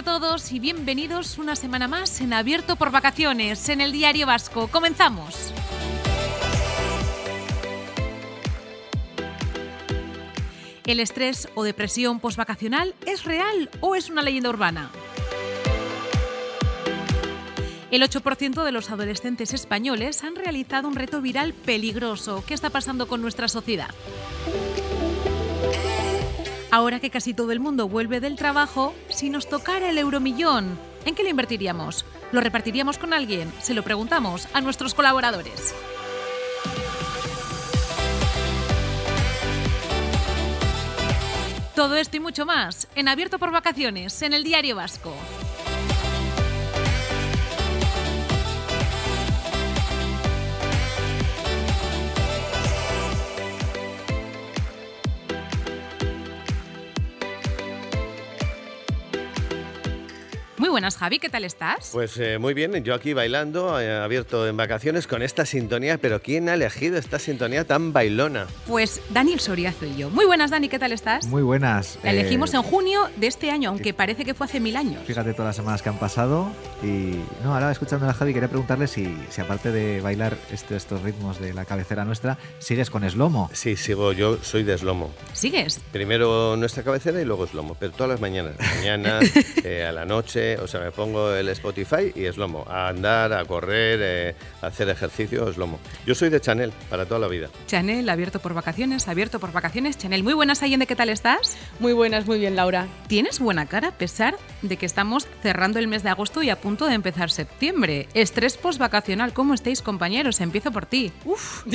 a todos y bienvenidos una semana más en Abierto por Vacaciones, en el Diario Vasco. Comenzamos. ¿El estrés o depresión postvacacional es real o es una leyenda urbana? El 8% de los adolescentes españoles han realizado un reto viral peligroso. ¿Qué está pasando con nuestra sociedad? Ahora que casi todo el mundo vuelve del trabajo, si nos tocara el euromillón, ¿en qué lo invertiríamos? ¿Lo repartiríamos con alguien? Se lo preguntamos a nuestros colaboradores. Todo esto y mucho más en Abierto por Vacaciones, en el Diario Vasco. Buenas, Javi, ¿qué tal estás? Pues eh, muy bien, yo aquí bailando, eh, abierto en vacaciones con esta sintonía, pero ¿quién ha elegido esta sintonía tan bailona? Pues Daniel Soriazo y yo. Muy buenas, Dani, ¿qué tal estás? Muy buenas. La elegimos en junio de este año, aunque parece que fue hace mil años. Fíjate todas las semanas que han pasado y no, ahora escuchando a Javi quería preguntarle si, si aparte de bailar este- estos ritmos de la cabecera nuestra, sigues con eslomo. Sí, sigo, yo soy de eslomo. ¿Sigues? Primero nuestra cabecera y luego eslomo, pero todas las mañanas, mañana, eh, a la noche, o sea, me pongo el Spotify y eslomo, a andar, a correr, eh, a hacer ejercicio, eslomo. Yo soy de Chanel para toda la vida. Chanel, abierto por vacaciones, abierto por vacaciones. Chanel, muy buenas, Allende, ¿qué tal estás? Muy buenas, muy bien, Laura. Tienes buena cara a pesar de que estamos cerrando el mes de agosto y a punto de empezar septiembre. Estrés postvacacional, ¿cómo estáis, compañeros? Empiezo por ti. Uf,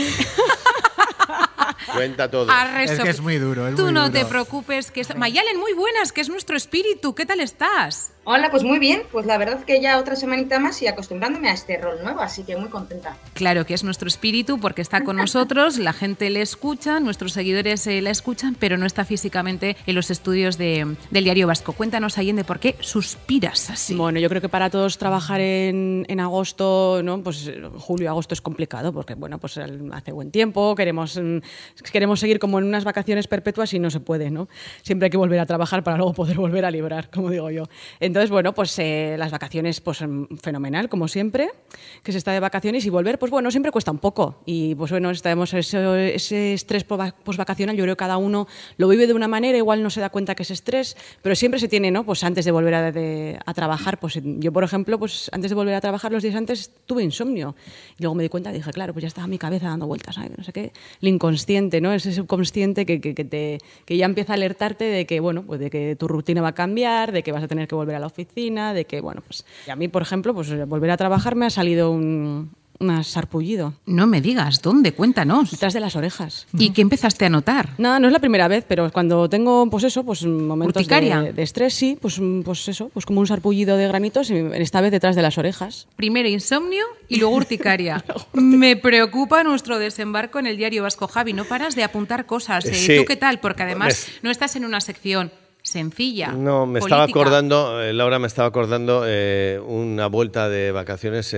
Cuenta todo. Es que es muy duro, es Tú muy no duro. te preocupes. Que es... Mayalen, muy buenas, que es nuestro espíritu. ¿Qué tal estás? Hola, pues muy bien. Pues la verdad que ya otra semanita más y acostumbrándome a este rol nuevo, así que muy contenta. Claro que es nuestro espíritu porque está con nosotros, la gente le escucha, nuestros seguidores eh, la escuchan, pero no está físicamente en los estudios de- del Diario Vasco. Cuéntanos, Allende, ¿por qué suspiras así? Bueno, yo creo que para todos trabajar en, en agosto, ¿no? Pues eh, julio y agosto es complicado porque, bueno, pues hace buen tiempo, queremos, mm, queremos seguir como en unas vacaciones perpetuas y no se puede, ¿no? Siempre hay que volver a trabajar para luego poder volver a librar, como digo yo. Entonces, bueno, pues eh, las vacaciones, pues mm, fenomenal, como siempre, que se está de vacaciones y volver, pues bueno, siempre cuesta un poco. Y pues bueno, estamos ese, ese estrés postvacacional, yo creo que cada uno lo vive de una manera, igual no se da cuenta que es estrés, pero siempre se tiene, ¿no? Pues antes de volver a, de- a trabajar, pues yo, por ejemplo, pues antes de volver a trabajar, los días antes tuve insomnio. Y luego me di cuenta y dije, claro, pues ya estaba mi cabeza dando vueltas, ¿sabes? No sé qué. El inconsciente, ¿no? Ese subconsciente que, que, que te, que ya empieza a alertarte de que, bueno, pues de que tu rutina va a cambiar, de que vas a tener que volver a la oficina, de que, bueno, pues... Y a mí, por ejemplo, pues volver a trabajar me ha salido un, un sarpullido No me digas, ¿dónde? Cuéntanos. detrás de las orejas. ¿Y qué empezaste a notar? Nada, no es la primera vez, pero cuando tengo, pues eso, pues momentos ¿Urticaria? de, de estrés, sí, pues, pues eso, pues como un sarpullido de granitos, y esta vez detrás de las orejas. Primero insomnio y luego urticaria. Me preocupa nuestro desembarco en el diario Vasco Javi. No paras de apuntar cosas. ¿eh? Sí. ¿Tú qué tal? Porque además Me- no estás en una sección sencilla. No, me estaba acordando, eh, Laura, me estaba acordando eh, una vuelta de vacaciones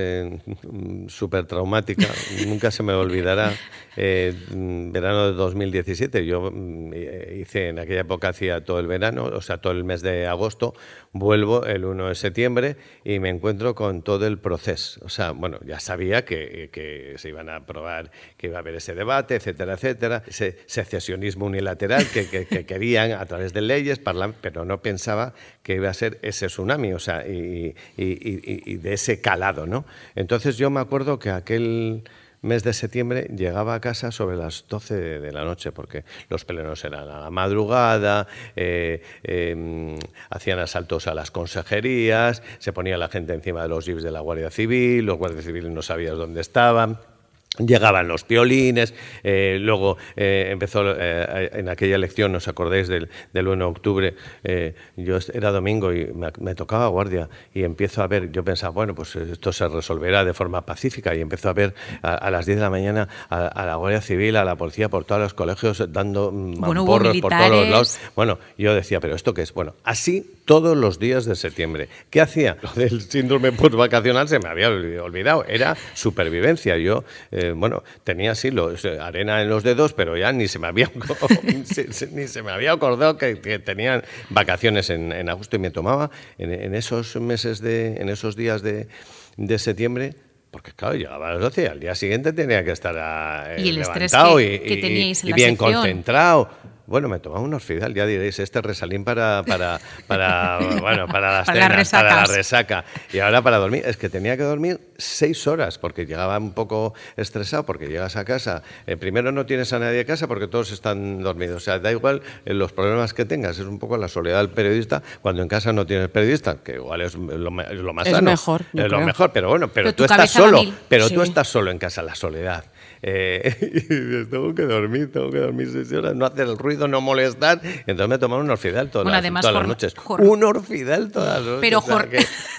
súper traumática, nunca se me olvidará, eh, mm, verano de 2017. Yo mm, hice, en aquella época hacía todo el verano, o sea, todo el mes de agosto, vuelvo el 1 de septiembre y me encuentro con todo el proceso. O sea, bueno, ya sabía que, que se iban a aprobar, que iba a haber ese debate, etcétera, etcétera, ese secesionismo unilateral que, que- que querían a través de leyes, pero no pensaba que iba a ser ese tsunami, o sea, y, de ese calado, ¿no? Entonces yo me acuerdo que aquel mes de septiembre llegaba a casa sobre las 12 de, la noche, porque los plenos eran a la madrugada, eh, eh, hacían asaltos a las consejerías, se ponía la gente encima de los jeeps de la Guardia Civil, los guardias civiles no sabías dónde estaban. Llegaban los piolines, eh, luego eh, empezó eh, en aquella elección, ¿os acordáis del, del 1 de octubre? Eh, yo era domingo y me, me tocaba guardia y empiezo a ver, yo pensaba, bueno, pues esto se resolverá de forma pacífica y empezó a ver a, a las 10 de la mañana a, a la Guardia Civil, a la policía por todos los colegios dando mm, Bueno, por todos los lados. Bueno, yo decía, pero ¿esto qué es? Bueno, así todos los días de septiembre. ¿Qué hacía? Lo del síndrome postvacacional se me había olvidado. Era supervivencia. Yo, eh, bueno, tenía así los, eh, arena en los dedos, pero ya ni se me había, ni se me había acordado que, tenían vacaciones en, agosto y me tomaba en, esos meses de, en esos días de, de septiembre porque claro, llegaba a las 12 y al día siguiente tenía que estar eh, ¿Y el levantado estrés que, y, bien concentrado. Bueno, me tomaba un orfidal, ya diréis, este resalín para, para, para, bueno, para las para, para la resaca. Y ahora para dormir, es que tenía que dormir seis horas porque llegaba un poco estresado porque llegas a casa. Eh, primero no tienes a nadie a casa porque todos están dormidos. O sea, da igual eh, los problemas que tengas, es un poco la soledad del periodista cuando en casa no tienes periodista, que igual es lo, más es Mejor, es lo mejor, pero bueno, pero, tú estás solo, pero tú estás solo en casa, la soledad. Eh, y tengo que dormir, tengo que dormir seis horas, no hacer el ruido, no molestar. Entonces me tomaron un orfidal todas, las, todas las noches. Un orfidal todas las noches. Pero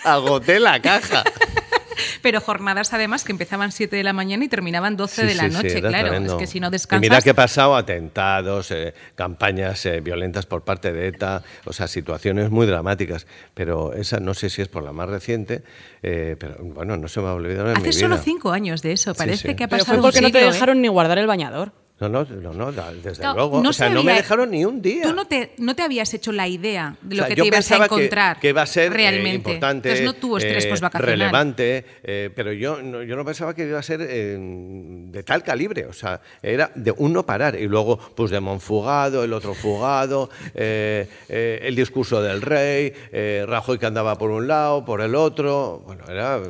agoté la caja. Pero jornadas además que empezaban 7 de la mañana y terminaban 12 de la noche, claro. Es que si no descansas... Y mira que he pasado atentados, eh, campañas eh, violentas por parte de ETA, o sea, situaciones muy dramáticas. Pero esa no sé si es por la más reciente, eh, pero bueno, no se me ha olvidado en Hace mi vida. solo cinco años de eso, parece que ha pasado pero fue porque no te dejaron ni guardar el bañador. No, no, no, desde luego. No o sea, no me dejaron ni un día. Tú no te, no te habías hecho la idea de lo que te ibas a encontrar. Que, que iba a ser eh, realmente. importante. Entonces no tuvo estrés eh, postvacacional. Relevante, eh, pero yo no, yo no pensaba que iba a ser de tal calibre. O sea, era de uno parar. Y luego, pues de Monfugado, el otro fugado, el discurso del rey, Rajoy que andaba por un lado, por el otro. Bueno, era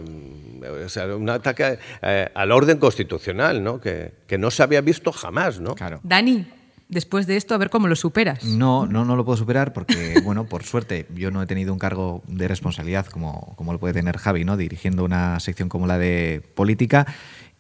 o sea, un ataque eh, al orden constitucional, ¿no? Que, que, no se había visto jamás, ¿no? Claro. Dani, después de esto, a ver cómo lo superas. No, no, no lo puedo superar porque, bueno, por suerte, yo no he tenido un cargo de responsabilidad como, como lo puede tener Javi, ¿no? Dirigiendo una sección como la de política.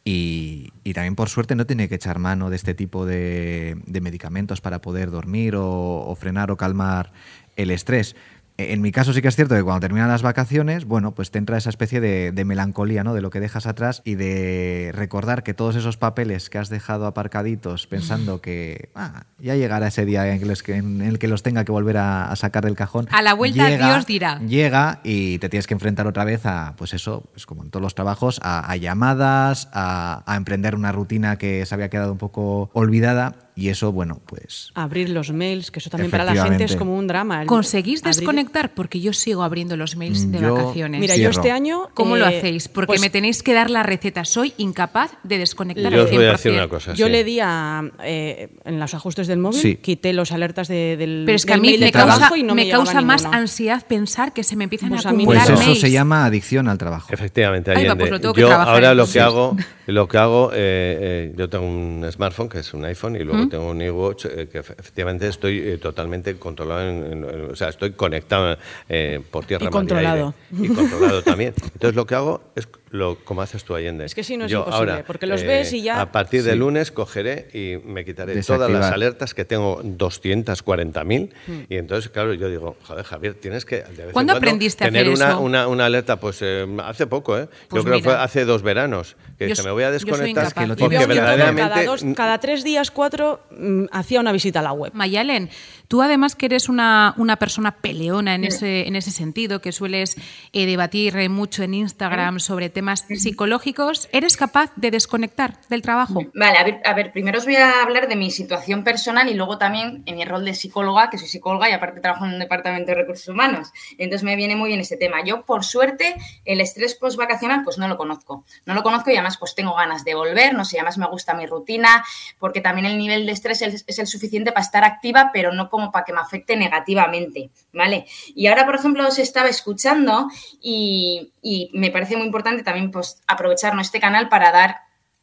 Y, y, también por suerte no tiene que echar mano de este tipo de, de medicamentos para poder dormir o, o, frenar o calmar el estrés. En mi caso sí que es cierto que cuando terminan las vacaciones, bueno, pues te entra esa especie de, melancolía, ¿no? De lo que dejas atrás y de recordar que todos esos papeles que has dejado aparcaditos pensando que ah, ya llegará ese día en, el que los tenga que volver a, sacar del cajón. A la vuelta Dios dirá. Llega y te tienes que enfrentar otra vez a, pues eso, pues como en todos los trabajos, a, llamadas, a, a emprender una rutina que se había quedado un poco olvidada y eso, bueno, pues... Abrir los mails, que eso también para la gente es como un drama. ¿Conseguís desconectar? Porque yo sigo abriendo los mails de vacaciones. Mira, yo este año... ¿Cómo lo eh, hacéis? Porque pues me tenéis que dar la receta. Soy incapaz de desconectar yo al 100%. voy a decir una cosa, Yo le di a... Eh, en los ajustes del móvil, quité los alertas de, del Pero es que a mí me causa, no me, causa más ansiedad pensar que se me empiezan pues a acumular Pues eso se llama adicción al trabajo. Efectivamente, Ahí pues yo ahora lo que hago, lo que hago eh, yo tengo un smartphone que es un iPhone y luego tengo un iWatch eh, que efectivamente estoy eh, totalmente controlado, en, o sea, estoy conectado eh, por tierra, y controlado. y controlado también. Entonces lo que hago es lo, como haces tú, Allende. Es que sí, no es imposible, porque los ves y ya... A partir de lunes cogeré y me quitaré todas las alertas, que tengo 240.000, mm. y entonces, claro, yo digo, joder, Javier, tienes que... ¿Cuándo aprendiste a hacer una, eso? Una, una alerta, pues hace poco, ¿eh? Pues yo creo que fue hace dos veranos, que se me voy a desconectar, porque verdaderamente... Cada, dos, cada tres días, cuatro, mm, hacía una visita a la web. Mayalen, tú además que eres una, una persona peleona en ese, en ese sentido, que sueles eh, debatir mucho en Instagram sobre temas psicológicos, ¿eres capaz de desconectar del trabajo? Vale, a ver, a ver, primero os voy a hablar de mi situación personal y luego también en mi rol de psicóloga, que soy psicóloga y aparte trabajo en un departamento de recursos humanos. Entonces me viene muy bien ese tema. Yo, por suerte, el estrés post-vacacional, pues no lo conozco. No lo conozco y además pues tengo ganas de volver, no sé, además me gusta mi rutina, porque también el nivel de estrés es, es el suficiente para estar activa, pero no como para que me afecte negativamente, ¿vale? Y ahora, por ejemplo, os estaba escuchando y, y me parece muy importante también pues, aprovechar este canal para dar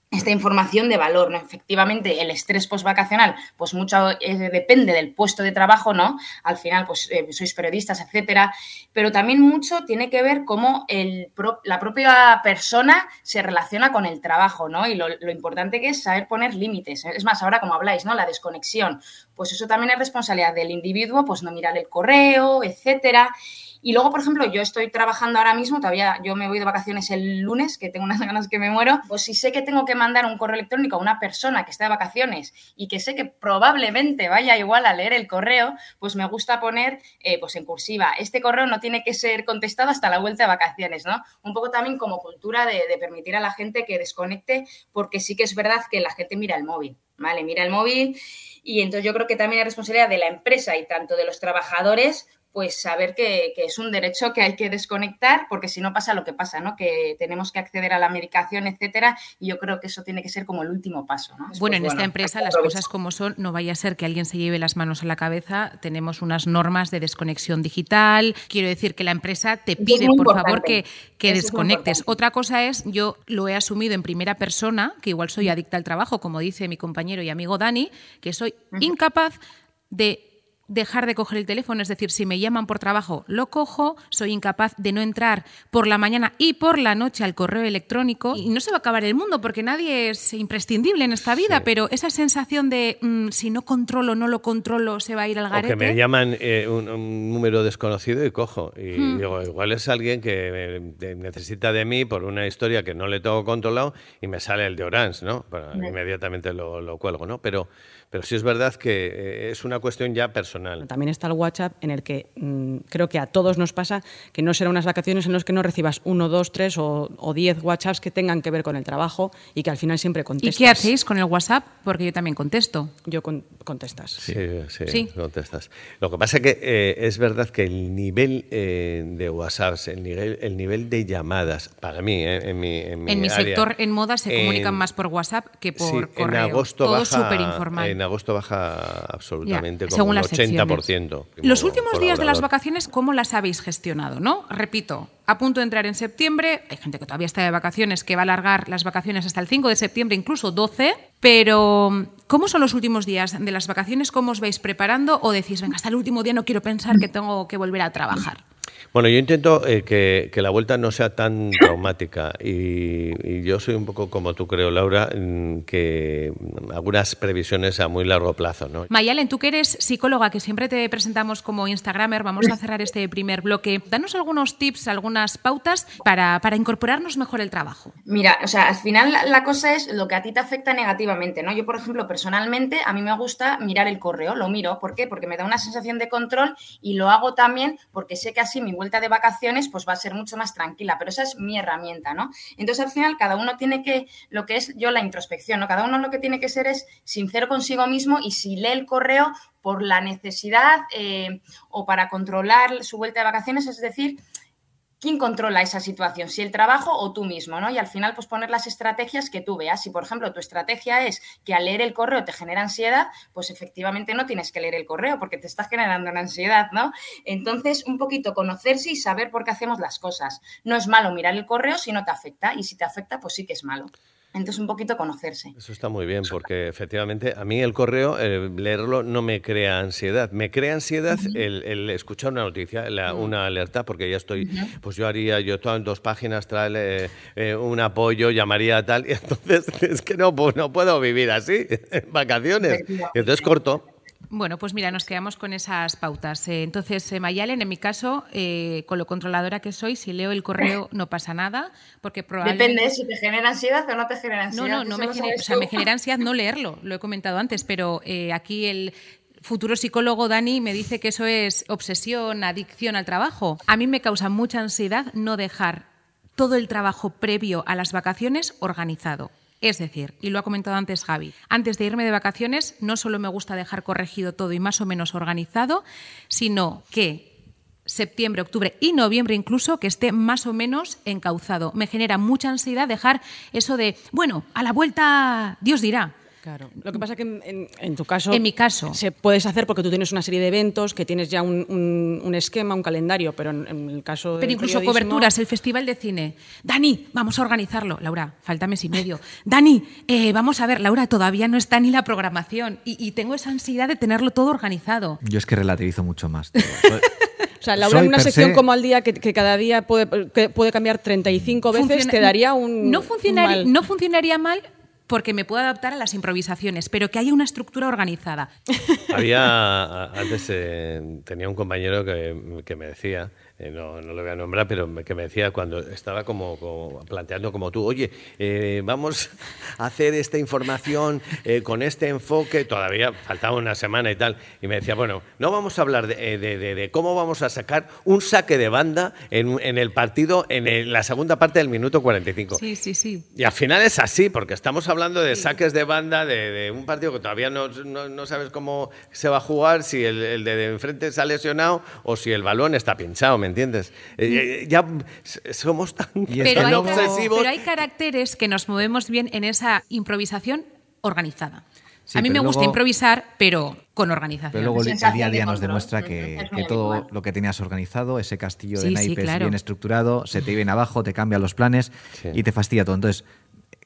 esta información de valor, ¿no? Efectivamente, el estrés postvacacional, pues mucho eh, depende del puesto de trabajo, ¿no? Al final, pues eh, sois periodistas, etcétera, pero también mucho tiene que ver cómo el la propia persona se relaciona con el trabajo, ¿no? Y lo, lo, importante que es saber poner límites. Es más, ahora como habláis, ¿no? La desconexión, pues eso también es responsabilidad del individuo, pues no mirar el correo, etcétera. Y luego, por ejemplo, yo estoy trabajando ahora mismo, todavía yo me voy de vacaciones el lunes, que tengo unas ganas que me muero, pues si sé que tengo que mandar un correo electrónico a una persona que está de vacaciones y que sé que probablemente vaya igual a leer el correo, pues me gusta poner eh, pues en cursiva, este correo no tiene que ser contestado hasta la vuelta de vacaciones, ¿no? Un poco también como cultura de, permitir a la gente que desconecte, porque sí que es verdad que la gente mira el móvil, ¿vale? Mira el móvil y entonces yo creo que también hay responsabilidad de la empresa y tanto de los trabajadores pues saber que, es un derecho que hay que desconectar, porque si no pasa lo que pasa, ¿no? Que tenemos que acceder a la medicación, etcétera, y yo creo que eso tiene que ser como el último paso, ¿no? bueno, en esta empresa las cosas como son, no vaya a ser que alguien se lleve las manos a la cabeza, tenemos unas normas de desconexión digital, quiero decir que la empresa te pide, por favor, que, que desconectes. Otra cosa es, yo lo he asumido en primera persona, que igual soy adicta al trabajo, como dice mi compañero y amigo Dani, que soy incapaz de dejar de coger el teléfono, es decir, si me llaman por trabajo, lo cojo, soy incapaz de no entrar por la mañana y por la noche al correo electrónico y no se va a acabar el mundo porque nadie es imprescindible en esta vida, pero esa sensación de mm, si no controlo, no lo controlo, se va a ir al garete. O que me llaman eh, un, número desconocido y cojo. Y hmm. digo, igual es alguien que necesita de mí por una historia que no le tengo controlado y me sale el de Orange, ¿no? inmediatamente lo, lo cuelgo, ¿no? Pero pero sí es verdad que eh, es una cuestión ya personal. También está el WhatsApp en el que mm, creo que a todos nos pasa que no serán unas vacaciones en las que no recibas uno, dos, tres o, diez WhatsApps que tengan que ver con el trabajo y que al final siempre contestas. ¿Y qué hacéis con el WhatsApp? Porque yo también contesto. Yo contestas. Sí, sí, contestas. Lo que pasa es que eh, es verdad que el nivel eh, de WhatsApps, el nivel, el nivel de llamadas, para mí, en mi, en mi, sector en moda se comunican más por WhatsApp que por correo. En agosto Todo súper informal en agosto baja absolutamente como un 80%. Los últimos días de las vacaciones, ¿cómo las habéis gestionado? ¿no? Repito, a punto de entrar en septiembre, hay gente que todavía está de vacaciones, que va a alargar las vacaciones hasta el 5 de septiembre, incluso 12, pero ¿cómo son los últimos días de las vacaciones? ¿Cómo os vais preparando? ¿O decís, venga, hasta el último día no quiero pensar que tengo que volver a trabajar? Bueno, yo intento eh, que, la vuelta no sea tan traumática y, yo soy un poco como tú creo, Laura, que algunas previsiones a muy largo plazo. ¿no? Mayalen, tú que eres psicóloga, que siempre te presentamos como Instagramer, vamos a cerrar este primer bloque. Danos algunos tips, algunas pautas para, para incorporarnos mejor el trabajo. Mira, o sea, al final la cosa es lo que a ti te afecta negativamente, ¿no? Yo, por ejemplo, personalmente, a mí me gusta mirar el correo, lo miro. ¿Por qué? Porque me da una sensación de control y lo hago también porque sé que así mi vuelta de vacaciones pues va a ser mucho más tranquila, pero esa es mi herramienta, ¿no? Entonces al final cada uno tiene que, lo que es yo la introspección, ¿no? Cada uno lo que tiene que ser es sincero consigo mismo y si lee el correo por la necesidad eh, o para controlar su vuelta de vacaciones, es decir, ¿quién controla esa situación? Si el trabajo o tú mismo, ¿no? Y al final, pues poner las estrategias que tú veas. Si, por ejemplo, tu estrategia es que al leer el correo te genera ansiedad, pues efectivamente no tienes que leer el correo porque te está generando una ansiedad, ¿no? Entonces, un poquito conocerse y saber por qué hacemos las cosas. No es malo mirar el correo si no te afecta y si te afecta, pues sí que es malo. Entonces, un poquito conocerse. Eso está muy bien, porque efectivamente a mí el correo, leerlo, no me crea ansiedad. Me crea ansiedad el, escuchar una noticia, una alerta, porque ya estoy, pues yo haría, yo en dos páginas trae eh, un apoyo, llamaría a tal, y entonces es que no, pues no puedo vivir así, en vacaciones. entonces corto. Bueno, pues mira, nos quedamos con esas pautas. Eh, entonces, eh, Mayalen, en mi caso, eh, con lo controladora que soy, si leo el correo no pasa nada, porque probablemente... Depende si te genera ansiedad o no te genera ansiedad. No, no, no me genera, o sea, me genera ansiedad no leerlo, lo he comentado antes, pero aquí el futuro psicólogo Dani me dice que eso es obsesión, adicción al trabajo. A mí me causa mucha ansiedad no dejar todo el trabajo previo a las vacaciones organizado. Es decir, y lo ha comentado antes Javi, antes de irme de vacaciones no solo me gusta dejar corregido todo y más o menos organizado, sino que septiembre, octubre y noviembre incluso, que esté más o menos encauzado. Me genera mucha ansiedad dejar eso de, bueno, a la vuelta Dios dirá. Claro. Lo que pasa es que en, tu caso. En mi caso. Se puedes hacer porque tú tienes una serie de eventos, que tienes ya un, esquema, un calendario, pero en, el caso. Pero incluso coberturas, el Festival de Cine. Dani, vamos a organizarlo. Laura, falta mes y medio. Dani, eh, vamos a ver, Laura, todavía no está ni la programación y, tengo esa ansiedad de tenerlo todo organizado. Yo es que relativizo mucho más. O sea, Laura, en una sección como al día, que, cada día puede, puede, cambiar 35 veces, te daría un. No, funcionaría, no funcionaría mal porque me puedo adaptar a las improvisaciones, pero que haya una estructura organizada. Había, antes eh, tenía un compañero que, me decía, eh, no, no lo voy a nombrar, pero que me decía cuando estaba como, planteando como tú, oye, eh, vamos a hacer esta información eh, con este enfoque, todavía faltaba una semana y tal, y me decía, bueno, no vamos a hablar de, cómo vamos a sacar un saque de banda en, el partido en la segunda parte del minuto 45. Sí, sí, sí. Y al final es así, porque estamos hablando de saques de banda de, un partido que todavía no, no, sabes cómo se va a jugar, si el, el de enfrente se ha lesionado o si el balón está pinchado, ¿me entiendes? Eh, eh, ya somos tan, pero obsesivos. Pero hay caracteres que nos movemos bien en esa improvisación organizada. a mí me gusta improvisar, pero con organización. Pero luego el día a día nos demuestra que, todo lo que tenías organizado, ese castillo de naipes bien estructurado, se te viene abajo, te cambia los planes y te fastidia todo. Entonces,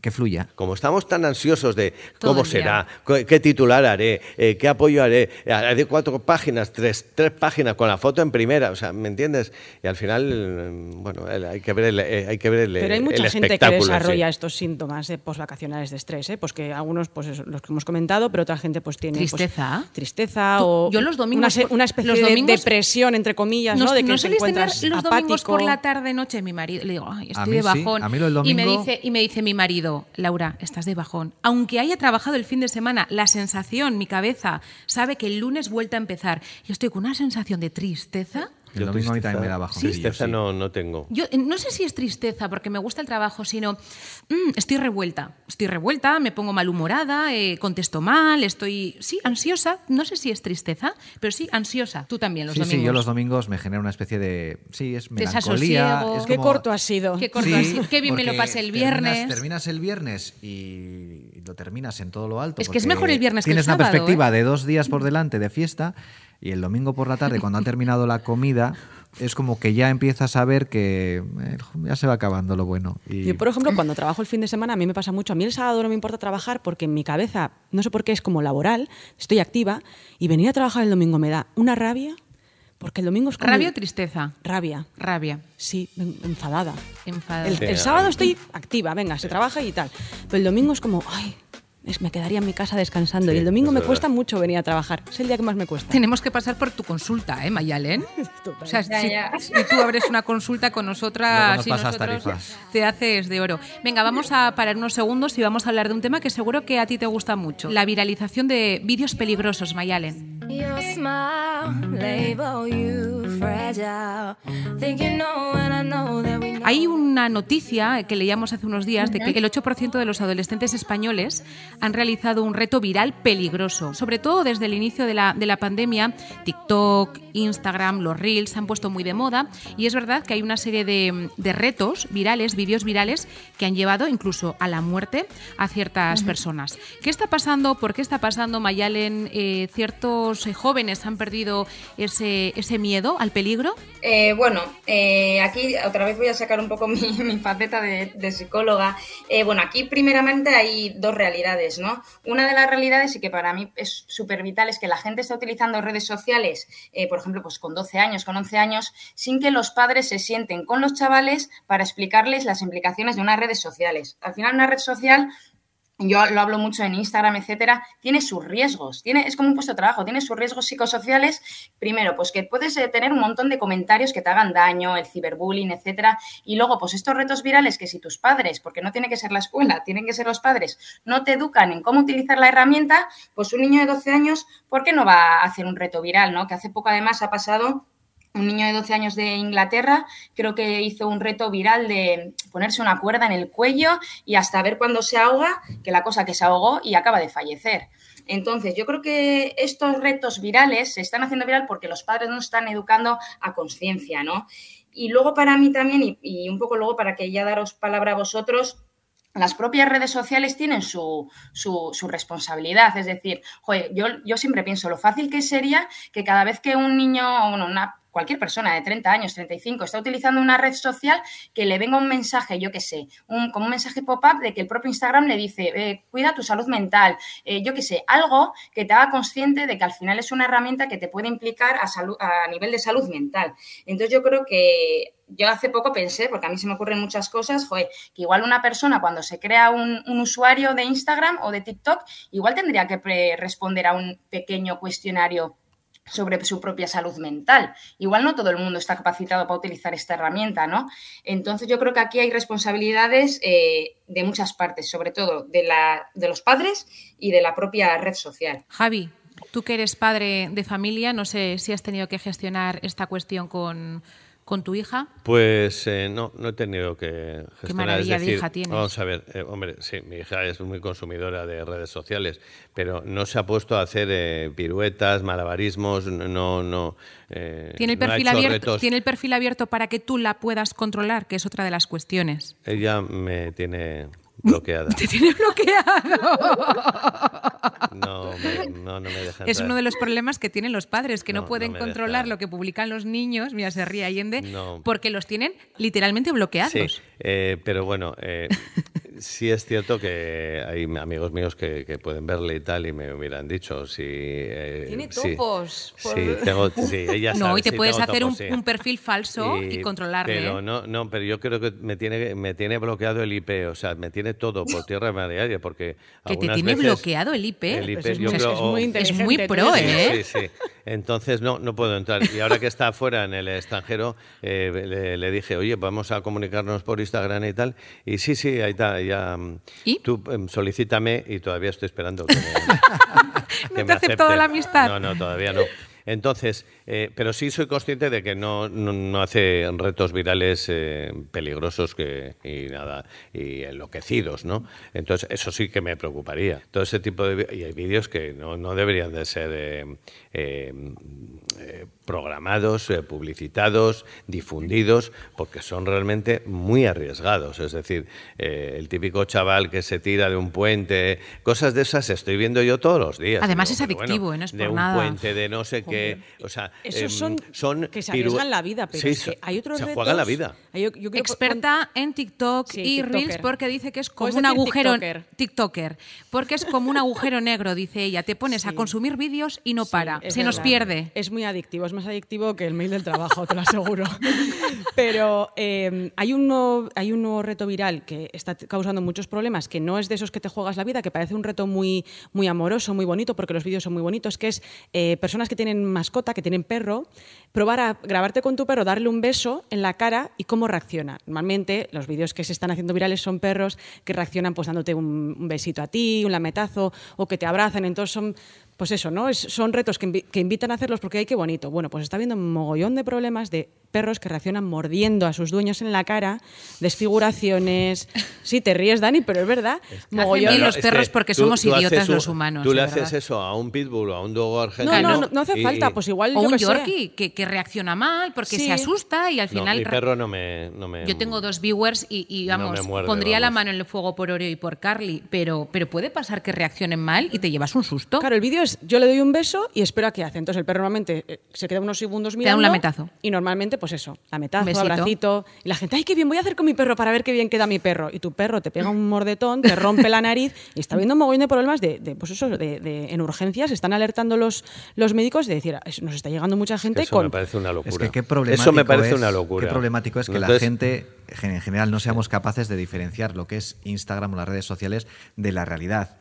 que fluya. Como estamos tan ansiosos de cómo será, qué titular haré, eh, qué apoyo haré, haré cuatro páginas, tres, tres páginas con la foto en primera, o sea, ¿me entiendes? Y al final, mm, bueno, hay que ver el, eh, hay que ver el Pero hay mucha gente que desarrolla estos síntomas posvacacionales de estrés, ¿eh? pues que algunos, pues los que hemos comentado, pero otra gente pues tiene... Pues, tristeza. tristeza o yo los domingos, una, especie de depresión, entre comillas, ¿no? De que no encuentras tener los domingos por la tarde-noche mi marido, le digo, Ay, estoy de bajón. y, me dice, y me dice mi marido, Laura, estás de bajón. Aunque haya trabajado el fin de semana, la sensación, mi cabeza, sabe que el lunes vuelta a empezar. Yo estoy con una sensación de tristeza el domingo a mí también me da bajo. Tristeza no, no tengo. Yo eh, no sé si es tristeza porque me gusta el trabajo, sino mm, estoy revuelta. Estoy revuelta, me pongo malhumorada, eh, contesto mal, estoy, sí, ansiosa. No sé si es tristeza, pero sí, ansiosa. Tú también los domingos. Sí, yo los domingos me genera una especie de, sí, es melancolía. Es Qué corto ha sido. Qué corto ha sido. Qué bien me lo pasé el viernes. Terminas, el viernes y lo terminas en todo lo alto. Es que es mejor el viernes que el sábado. Tienes una perspectiva de dos días por delante de fiesta y el domingo por la tarde, cuando han terminado la comida, es como que ya empiezas a ver que eh, ya se va acabando lo bueno. Y... Yo, por ejemplo, cuando trabajo el fin de semana, a mí me pasa mucho. A mí el sábado no me importa trabajar porque en mi cabeza, no sé por qué, es como laboral, estoy activa, y venir a trabajar el domingo me da una rabia. Porque el domingo es como... ¿Rabia o tristeza? Rabia. Rabia. Sí, enfadada. Enfadada. El, el sábado estoy activa, venga, se trabaja y tal. Pero el domingo es como, ay, me quedaría en mi casa descansando. y el domingo me cuesta mucho venir a trabajar. Es el día que más me cuesta. Tenemos que pasar por tu consulta, ¿eh, Mayalen? O sea, si, tú abres una consulta con nosotras y nosotros te haces de oro. Venga, vamos a parar unos segundos y vamos a hablar de un tema que seguro que a ti te gusta mucho. La viralización de vídeos peligrosos, Mayalen. Hay una noticia que leíamos hace unos días de que el 8% de los adolescentes españoles han realizado un reto viral peligroso. Sobre todo desde el inicio de la, de la pandemia, TikTok, Instagram, los Reels se han puesto muy de moda y es verdad que hay una serie de, retos virales, vídeos virales, que han llevado incluso a la muerte a ciertas personas. ¿Qué está pasando? ¿Por qué está pasando, Mayalen? Eh, ¿Ciertos eh, jóvenes han perdido ese, ese miedo al peligro? Eh, bueno, aquí otra vez voy a sacar un poco mi, faceta de, de psicóloga. bueno, aquí primeramente hay dos realidades, ¿no? Una de las realidades y que para mí es súper vital es que la gente está utilizando redes sociales, por ejemplo, pues con 12 años, con 11 años, sin que los padres se sienten con los chavales para explicarles las implicaciones de unas redes sociales. Al final, una red social yo lo hablo mucho en Instagram, etcétera, tiene sus riesgos, tiene, es como un puesto de trabajo, tiene sus riesgos psicosociales. Primero, pues que puedes eh, tener un montón de comentarios que te hagan daño, el ciberbullying, etcétera. Y luego, pues estos retos virales que si tus padres, porque no tiene que ser la escuela, tienen que ser los padres, no te educan en cómo utilizar la herramienta, pues un niño de 12 años, ¿por qué no va a hacer un reto viral, no? Que hace poco además ha pasado un niño de 12 años de Inglaterra, creo que hizo un reto viral de ponerse una cuerda en el cuello y hasta ver cuándo se ahoga, que la cosa que se ahogó y acaba de fallecer. Entonces, yo creo que estos retos virales se están haciendo viral porque los padres no están educando a conciencia, ¿no? Y luego para mí también, y, un poco luego para que ya daros palabra a vosotros, las propias redes sociales tienen su, su, su responsabilidad. Es decir, yo, yo siempre pienso lo fácil que sería que cada vez que un niño, bueno, una cualquier persona de 30 años, 35, está utilizando una red social, que le venga un mensaje, yo qué sé, un, como un mensaje pop-up de que el propio Instagram le dice, eh, cuida tu salud mental, eh, yo qué sé, algo que te haga consciente de que al final es una herramienta que te puede implicar a, a nivel de salud mental. Entonces yo creo que yo hace poco pensé, porque a mí se me ocurren muchas cosas, joder, que igual una persona cuando se crea un, un usuario de Instagram o de TikTok, igual tendría que responder a un pequeño cuestionario sobre su propia salud mental. Igual no todo el mundo está capacitado para utilizar esta herramienta, ¿no? Entonces yo creo que aquí hay responsabilidades eh, de muchas partes, sobre todo de, la, de los padres y de la propia red social. Javi, tú que eres padre de familia, no sé si has tenido que gestionar esta cuestión con con tu hija? Pues eh, no, no he tenido que gestionar. Qué maravilla de hija tienes. Vamos a ver, eh, hombre, sí, mi hija es muy consumidora de redes sociales, pero no se ha puesto a hacer eh, piruetas, malabarismos, no, no. ¿Tiene, el perfil abierto, ¿Tiene el perfil abierto para que tú la puedas controlar, que es otra de las cuestiones? Ella me tiene bloqueada. Te tiene bloqueado. No, no, me dejan. Es uno de los problemas que tienen los padres, que no, pueden controlar lo que publican los niños, mira, se ríe Allende, porque los tienen literalmente bloqueados. Sí, eh, pero bueno, eh, sí es cierto que hay amigos míos que, pueden verle y tal y me hubieran dicho si... Eh, Tiene topos. Sí, tengo, sí, ella No, y te puedes hacer un, perfil falso y, controlarle. Pero no, no, pero yo creo que me tiene, me tiene bloqueado el IP, o sea, me tiene todo por tierra y porque Que te tiene bloqueado el IP. El IP es, muy es, muy pro, ¿eh? Sí, sí. Entonces no, no puedo entrar. Y ahora que está afuera en el extranjero, eh, le, dije, oye, vamos a comunicarnos por Instagram y tal. Y sí, sí, ahí está, ya. Mm, ¿Y? Tú em, solicítame y todavía estoy esperando que me, ¿No te la amistad? No, no, todavía no. Entonces, eh, pero sí soy consciente de que no, no, hace retos virales eh, peligrosos que, y nada, y enloquecidos, ¿no? Entonces, eso sí que me preocuparía. Todo ese tipo de... Y hay vídeos que no, no deberían de ser... Eh, programados, publicitados, difundidos, porque son realmente muy arriesgados. Es decir, el típico chaval que se tira de un puente, cosas de esas estoy viendo yo todos los días. Además es adictivo, ¿eh? no es De un puente, de no sé qué. O sea, Esos em, son, que se arriesgan la vida, pero es que hay otros se retos, juegan la vida. Experta en TikTok y Reels porque dice que es como un agujero TikToker. porque es como un agujero negro, dice ella. Te pones a consumir vídeos y no para, se nos pierde. Es muy adictivo, es más adictivo que el mail del trabajo, te lo aseguro. Pero eh, hay, un nuevo, hay un nuevo reto viral que está causando muchos problemas, que no es de esos que te juegas la vida, que parece un reto muy, muy amoroso, muy bonito, porque los vídeos son muy bonitos, que es eh, personas que tienen mascota, que tienen perro, probar a grabarte con tu perro, darle un beso en la cara y cómo reacciona. Normalmente los vídeos que se están haciendo virales son perros que reaccionan pues dándote un, un besito a ti, un lametazo o que te abrazan. Entonces son pues eso, ¿no? son retos que, invitan a hacerlos porque hay que bonito. Bueno, pues está habiendo un mogollón de problemas de perros que reaccionan mordiendo a sus dueños en la cara, desfiguraciones. Sí, te ríes, Dani, pero es verdad. mogollón. los perros porque somos idiotas los humanos. Tú le haces eso a un pitbull o a un dogo argentino. No, no, no, hace falta, pues igual. O un yorkie que, reacciona mal porque se asusta y al final. mi perro no me, no me, Yo tengo dos viewers y, vamos, pondría la mano en el fuego por Oreo y por Carly, pero, pero puede pasar que reaccionen mal y te llevas un susto. Claro, el vídeo es yo le doy un beso y espero a que hace. Entonces el perro normalmente eh, se queda unos segundos mirando. Te da un lametazo. Y normalmente, pues eso, lametazo, Besito. abracito. Y la gente, ay, qué bien, voy a hacer con mi perro para ver qué bien queda mi perro. Y tu perro te pega un mordetón, te rompe la nariz y está viendo un mogollón de problemas de, pues eso, de, en urgencias. Están alertando los, los médicos de decir, nos está llegando mucha gente eso con... me parece una locura. Es que qué problemático eso me parece una locura. Qué problemático es que la gente, en general, no seamos capaces de diferenciar lo que es Instagram o las redes sociales de la realidad.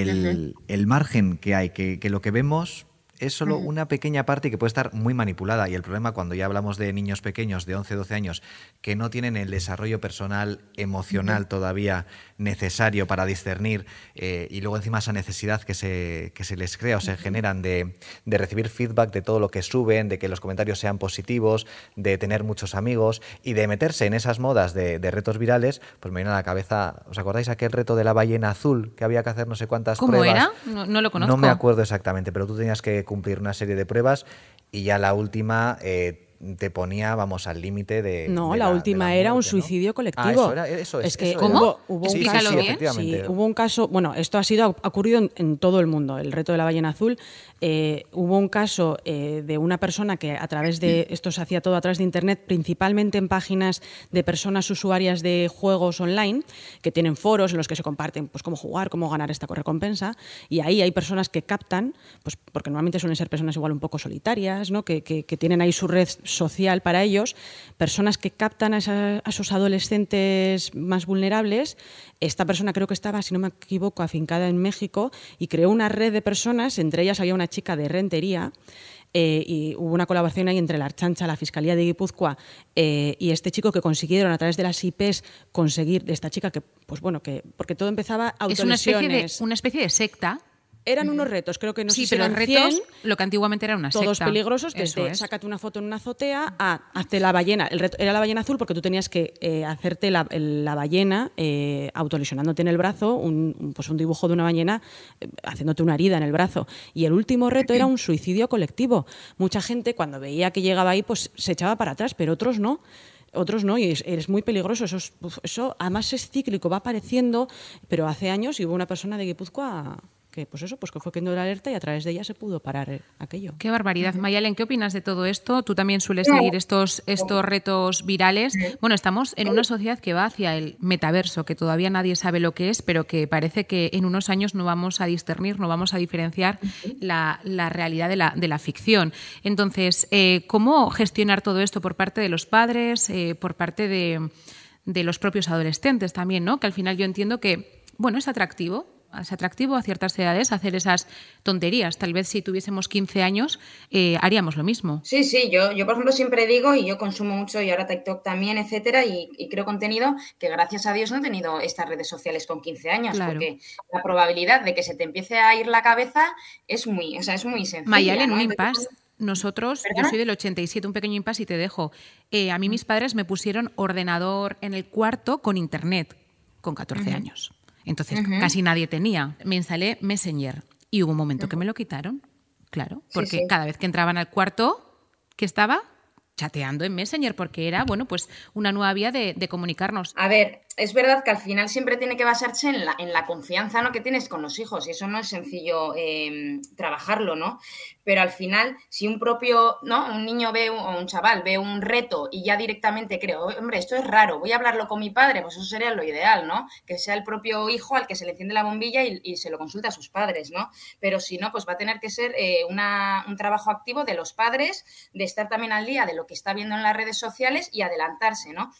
El, el margen que hay, que, que lo que vemos es solo una pequeña parte que puede estar muy manipulada. Y el problema cuando ya hablamos de niños pequeños de 11, 12 años que no tienen el desarrollo personal, emocional todavía necesario para discernir eh, y luego encima esa necesidad que se, que se les crea o se generan de, de, recibir feedback de todo lo que suben, de que los comentarios sean positivos, de tener muchos amigos y de meterse en esas modas de, de retos virales, pues me viene a la cabeza, ¿os acordáis aquel reto de la ballena azul que había que hacer no sé cuántas ¿Cómo pruebas? era? No, lo conozco. No me acuerdo exactamente, pero tú tenías que cumplir una serie de pruebas y ya la última eh, te ponía, vamos, al límite de. No, la, última era un suicidio colectivo. Ah, eso, es, que ¿Cómo? Hubo, un caso, sí, hubo un caso, bueno, esto ha sido ha ocurrido en, todo el mundo, el reto de la ballena azul. Eh, hubo un caso eh, de una persona que a través de esto se hacía todo a través de internet, principalmente en páginas de personas usuarias de juegos online que tienen foros en los que se comparten, pues cómo jugar, cómo ganar esta recompensa, y ahí hay personas que captan, pues porque normalmente suelen ser personas igual un poco solitarias, ¿no? que, que, que tienen ahí su red social para ellos, personas que captan a, esos adolescentes más vulnerables. Esta persona creo que estaba, si no me equivoco, afincada en México y creó una red de personas, entre ellas había una chica de rentería, eh, y hubo una colaboración ahí entre la Archancha, la Fiscalía de Guipúzcoa eh, y este chico que consiguieron a través de las IPs conseguir, de esta chica que, pues bueno, que porque todo empezaba Es una especie, de, una especie de secta eran unos retos, creo que no sí, sé si pero eran retos, 100, lo que antiguamente era una todos secta. peligrosos, Eso desde es. sácate una foto en una azotea a hazte la ballena. El reto era la ballena azul porque tú tenías que eh, hacerte la, la ballena eh, autolesionándote en el brazo, un, pues un dibujo de una ballena eh, haciéndote una herida en el brazo. Y el último reto era un suicidio colectivo. Mucha gente cuando veía que llegaba ahí pues se echaba para atrás, pero otros no. Otros no, y es, es muy peligroso. Eso, es- eso además es cíclico, va apareciendo, pero hace años y hubo una persona de Guipúzcoa que, pues eso, pues que fue la alerta y a través de ella se pudo parar eh, aquello. Qué barbaridad. Mayalen, ¿qué opinas de todo esto? Tú también sueles seguir estos, estos retos virales. Bueno, estamos en una sociedad que va hacia el metaverso, que todavía nadie sabe lo que es, pero que parece que en unos años no vamos a discernir, no vamos a diferenciar la, la realidad de la, de la ficción. Entonces, eh, ¿cómo gestionar todo esto por parte de los padres, eh, por parte de, de los propios adolescentes también, ¿no? Que al final yo entiendo que, bueno, es atractivo, es atractivo a ciertas edades hacer esas tonterías. Tal vez si tuviésemos 15 años eh, haríamos lo mismo. Sí, sí, yo, yo por ejemplo siempre digo, y yo consumo mucho y ahora TikTok también, etcétera, y, y creo contenido que gracias a Dios no he tenido estas redes sociales con 15 años, Claro. porque la probabilidad de que se te empiece a ir la cabeza es muy, o sea, es muy sencilla. Mayalen, ¿no? un impasse. Nosotros, yo soy del 87, un pequeño impasse y te dejo. Eh, a mí mis padres me pusieron ordenador en el cuarto con internet con 14 años. Entonces casi nadie tenía. Me instalé Messenger y hubo un momento que me lo quitaron. Claro, Sí, porque sí. cada vez que entraban al cuarto, que estaba chateando en Messenger, porque era, bueno, pues una nueva vía de, de comunicarnos. A ver, es verdad que al final siempre tiene que basarse en la, en la confianza ¿no? que tienes con los hijos y eso no es sencillo eh, trabajarlo, ¿no? Pero al final, si un propio, ¿no? Un niño ve, o un chaval ve un reto y ya directamente creo, hombre, esto es raro, voy a hablarlo con mi padre, pues eso sería lo ideal, ¿no? Que sea el propio hijo al que se le enciende la bombilla y, y se lo consulta a sus padres, ¿no? Pero si no, pues va a tener que ser eh, una- un trabajo activo de los padres, de estar también al día de lo que está viendo en las redes sociales y adelantarse, ¿no?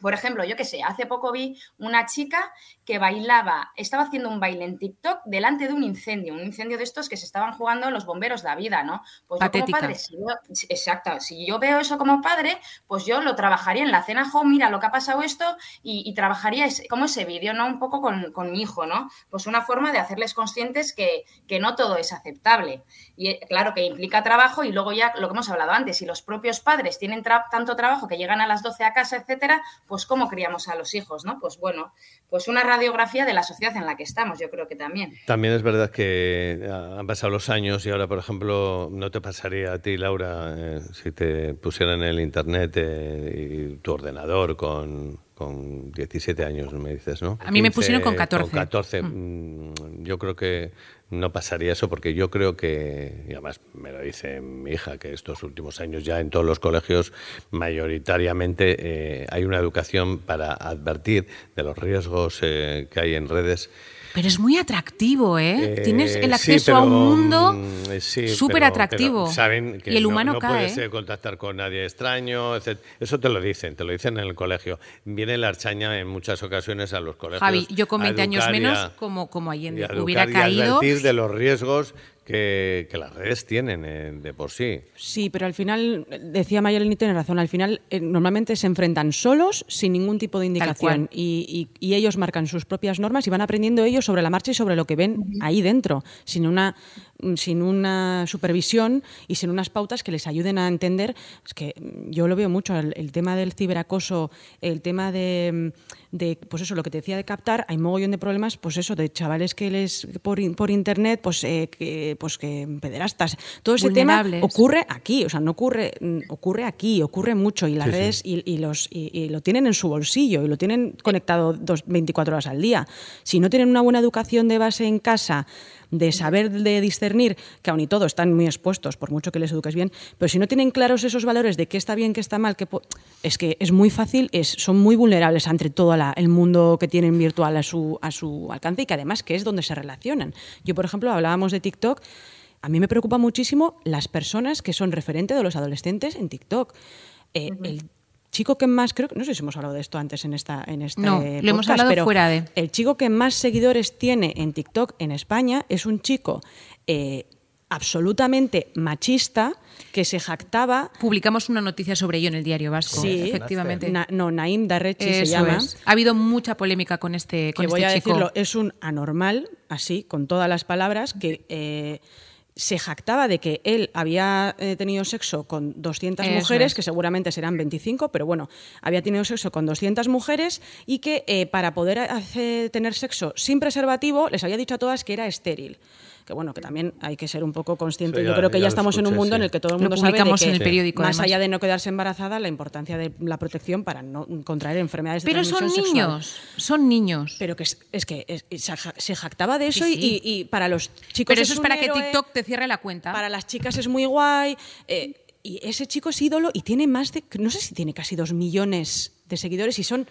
Por ejemplo, yo qué sé, hace poco vi una chica que bailaba, estaba haciendo un baile en TikTok delante de un incendio, un incendio de estos que se estaban jugando los bomberos la vida, ¿no? Pues yo como padre, si exacto, si yo veo eso como padre, pues yo lo trabajaría en la cena, jo, mira lo que ha pasado esto, y, y trabajaría ese- como ese vídeo, ¿no? Un poco con, con mi hijo, ¿no? Pues una forma de hacerles conscientes que, que no todo es aceptable. Y eh, claro que implica trabajo y luego ya lo que hemos hablado antes, si los propios padres tienen tra- tanto trabajo que llegan a las 12 a casa, etcétera, pues cómo criamos a los hijos, ¿no? Pues bueno, pues una radiografía de la sociedad en la que estamos, yo creo que también. También es verdad que han pasado los años y ahora, por ejemplo, no te pasaría a ti, Laura, eh, si te pusieran el internet eh, y tu ordenador con, con 17 años, me dices, ¿no? A mí me pusieron con 14. Con 14. Mm, Yo creo que no pasaría eso porque yo creo que, y además me lo dice mi hija, que estos últimos años ya en todos los colegios mayoritariamente eh, hay una educación para advertir de los riesgos eh, que hay en redes. Pero es muy atractivo, ¿eh? Eh, Tienes el sí, acceso a pero, un mundo mm, sí, súper atractivo. pero saben que y el no- humano no, cae. puedes ¿eh? eh, contactar con nadie extraño, etc. Eso te lo dicen, te lo dicen en el colegio. Viene la archaña en muchas ocasiones a los colegios. Javi, yo con a 20 años menos, a- como, como a Allende, hubiera y a caído. de los riesgos que, que las redes tienen eh, de por sí. Sí, pero al final, decía Mayelen y tiene razón, al final eh, normalmente se enfrentan solos, sin ningún tipo de indicación, y, y- y ellos marcan sus propias normas y van aprendiendo ellos sobre la marcha y sobre lo que ven ahí dentro, sin una, sin una supervisión y sin unas pautas que les ayuden a entender. Es que mm, yo lo veo mucho, el, el tema del ciberacoso, el tema de, mm, de, pues eso, lo que te decía de captar, hay mogollón de problemas, pues eso, de chavales que les, por, in- por internet, pues, eh, que, pues que pederastas. Todo ese tema ocurre aquí, o sea, no ocurre, mm, ocurre aquí, ocurre mucho y las Sí, sí. redes Y, y los, y, y lo tienen en su bolsillo y lo tienen conectado dos, 24 horas al día. Si no tienen una buena educación de base en casa, de saber de discernir, que aun y todo están muy expuestos, por mucho que les eduques bien, pero si no tienen claros esos valores de qué está bien, qué está mal, qué es que es muy fácil, es, son muy vulnerables ante todo la- el mundo que tienen virtual a su, a su alcance y que además que es donde se relacionan. Yo, por ejemplo, hablábamos de TikTok. A mí me preocupa muchísimo las personas que son referente de los adolescentes en TikTok. Eh, El chico que más, creo que, no sé si hemos hablado de esto antes en esta en este No, lo hemos hablado pero fuera de. El chico que más seguidores tiene en TikTok en España es un chico eh, absolutamente machista que se jactaba. Publicamos una noticia sobre ello en el Diario Vasco. Sí, efectivamente. Na- no, Naim Darrechi se llama. es. Ha habido mucha polémica con este, con que voy este a chico. decirlo, es un anormal, así, con todas las palabras, que eh, se jactaba de que él había eh, tenido sexo con 200 Eso mujeres, es. que seguramente serán 25, pero bueno, había tenido sexo con 200 mujeres y que eh, para poder hacer- tener sexo sin preservativo les había dicho a todas que era estéril. Que bueno, que también hay que ser un poco consciente. Sí, Yo ya- creo que ya estamos en un mundo en el que todo el mundo sabe de publicamos que en el periódico, más además. allá de no quedarse embarazada, la importancia de la protección para no contraer enfermedades de Pero son transmisión sexual. niños, son niños. Pero que es, es que es- se ja- se jactaba de eso Sí, y- sí. Y, y para los chicos Pero eso es para que héroe, TikTok te cierre la cuenta. para las chicas es muy guay. eh, y ese chico es ídolo y tiene más de, no sé si tiene casi dos millones de seguidores y son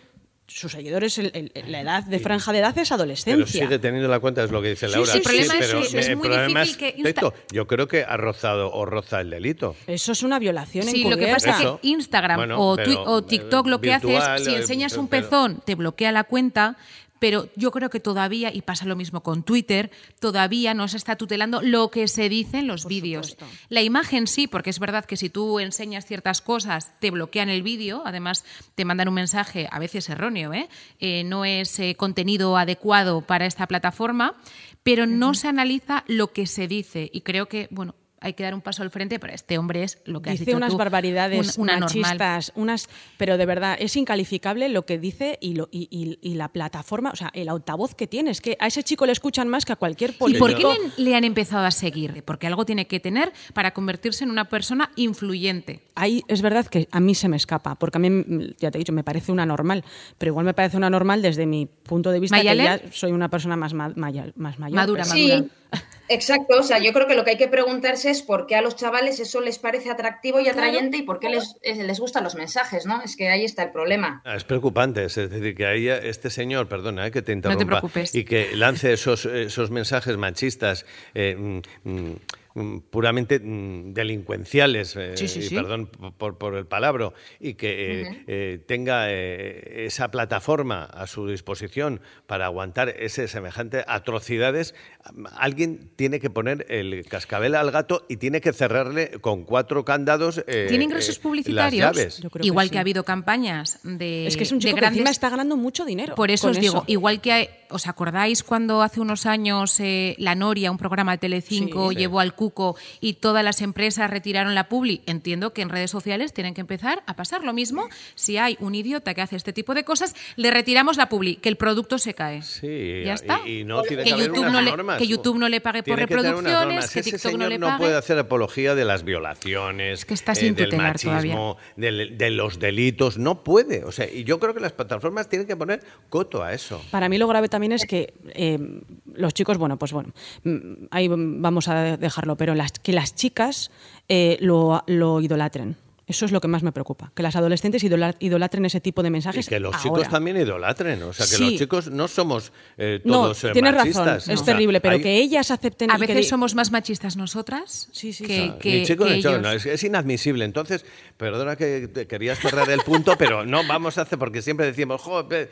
sus seguidores, el- el- la edad de franja de edad es Pero adolescencia. sigue teniendo la cuenta, es lo que dice Sí, Laura. sí, el problema es pero eso, es el muy problema difícil es que Insta-. Yo creo que ha rozado o roza el delito. Eso es una violación Sí, lo que pasa es que Instagram Bueno, o, pero, o eh, TikTok lo que hace es, si eh, enseñas un pero- pezón, te bloquea la cuenta, pero yo creo que todavía, y pasa lo mismo con Twitter, todavía no se está tutelando lo que se dice en los vídeos. supuesto. La imagen sí, porque es verdad que si tú enseñas ciertas cosas, te bloquean el vídeo, además te mandan un mensaje, a veces erróneo, ¿eh? Eh, no es eh, contenido adecuado para esta plataforma, pero no se analiza lo que se dice, y creo que, bueno, hay que dar un paso al frente, pero este hombre es lo que has dice dicho unas tú, barbaridades un- una normal. machistas, unas, pero de verdad es incalificable lo que dice y, lo, y, y- y la plataforma, o sea, el altavoz que tiene. Es que a ese chico le escuchan más que a cualquier ¿Y político. por qué le, le han empezado a seguir? Porque algo tiene que tener para convertirse en una persona influyente. Ahí es verdad que a mí se me escapa, porque a mí, ya te he dicho, me parece una normal, pero igual me parece una normal desde mi punto de vista que ya soy una persona más, ma- maya- más mayor. Madura, Sí. Exacto. O sea, yo creo que lo que hay que preguntarse es por qué a los chavales eso les parece atractivo y atrayente y por qué les, eh, les gustan los mensajes, ¿no? Es que ahí está el problema. Ah, Es preocupante, es decir, que ahí este señor, perdona eh, que te interrumpa, preocupes. y que lance esos, esos mensajes machistas eh, mm, mm, puramente mm, delincuenciales, eh, Sí, sí, y sí. perdón por, por el palabra, y que eh, eh, tenga eh, esa plataforma a su disposición para aguantar ese semejante atrocidades, alguien tiene que poner el cascabel al gato y tiene que cerrarle con cuatro candados eh, ¿Tiene ingresos eh, publicitarios? las llaves. Yo creo que Igual que, sí. ha habido campañas de, Es que es un de chico que grandes encima está ganando mucho dinero. Por eso os digo, igual que hay- os acordáis cuando hace unos años eh, La Noria, un programa de Telecinco, Sí. Sí. llevó al Cuco y todas las empresas retiraron la publi. Entiendo que en redes sociales tienen que empezar a pasar lo mismo. Si hay un idiota que hace este tipo de cosas, le retiramos la publi, que el producto se cae. Sí, ya está. Y, y no tiene que, que, haber YouTube unas no le, normas. que YouTube no le pague por Tiene que reproducciones, que Ese TikTok no señor le no pague. puede hacer apología de las violaciones, Es que está eh, sin del tutelar machismo, del- de los delitos. No puede. O sea, y yo creo que las plataformas tienen que poner coto a eso. Para mí lo grave también es que eh, los chicos, bueno, pues bueno, mm, ahí vamos a dejarlo, pero las, que las chicas eh, lo, lo idolatren. Eso es lo que más me preocupa, que las adolescentes idola- idolatren ese tipo de Y mensajes. que los ahora. chicos también idolatren. O sea, que Sí. los chicos no somos eh, No, todos eh, tienes machistas. razón, es terrible, pero hay- que ellas acepten A y que veces somos más machistas nosotras Sí, sí, que, sí. que- ni chico que ellos. no, es, es inadmisible. Entonces, perdona que te querías cerrar el punto, pero no vamos a hacer, porque siempre decimos, jo, eh,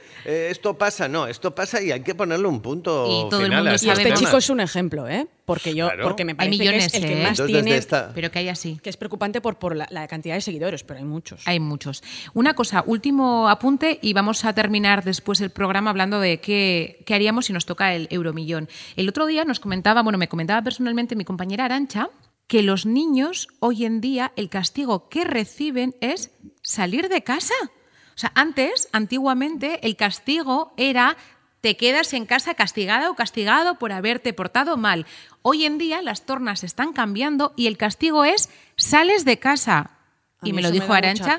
esto pasa, no, esto pasa y hay que ponerle un punto Y todo el mundo a Y estos sabe este chico es un ejemplo, ¿eh? Porque yo, Claro. porque me Hay parece millones, que es el que ¿eh? más Entonces, desde tiene, esta- Pero que hay así. que es preocupante por, por la, la cantidad de seguidores, pero hay muchos. Hay muchos. Una cosa, último apunte y vamos a terminar después el programa hablando de qué, qué haríamos si nos toca el euromillón. El otro día nos comentaba, bueno, me comentaba personalmente mi compañera Arancha, que los niños hoy en día el castigo que reciben es salir de casa. O sea, antes, antiguamente, el castigo era te quedas en casa castigada o castigado por haberte portado mal. Hoy en día las tornas están cambiando y el castigo es sales de casa. A Y me lo me dijo Arancha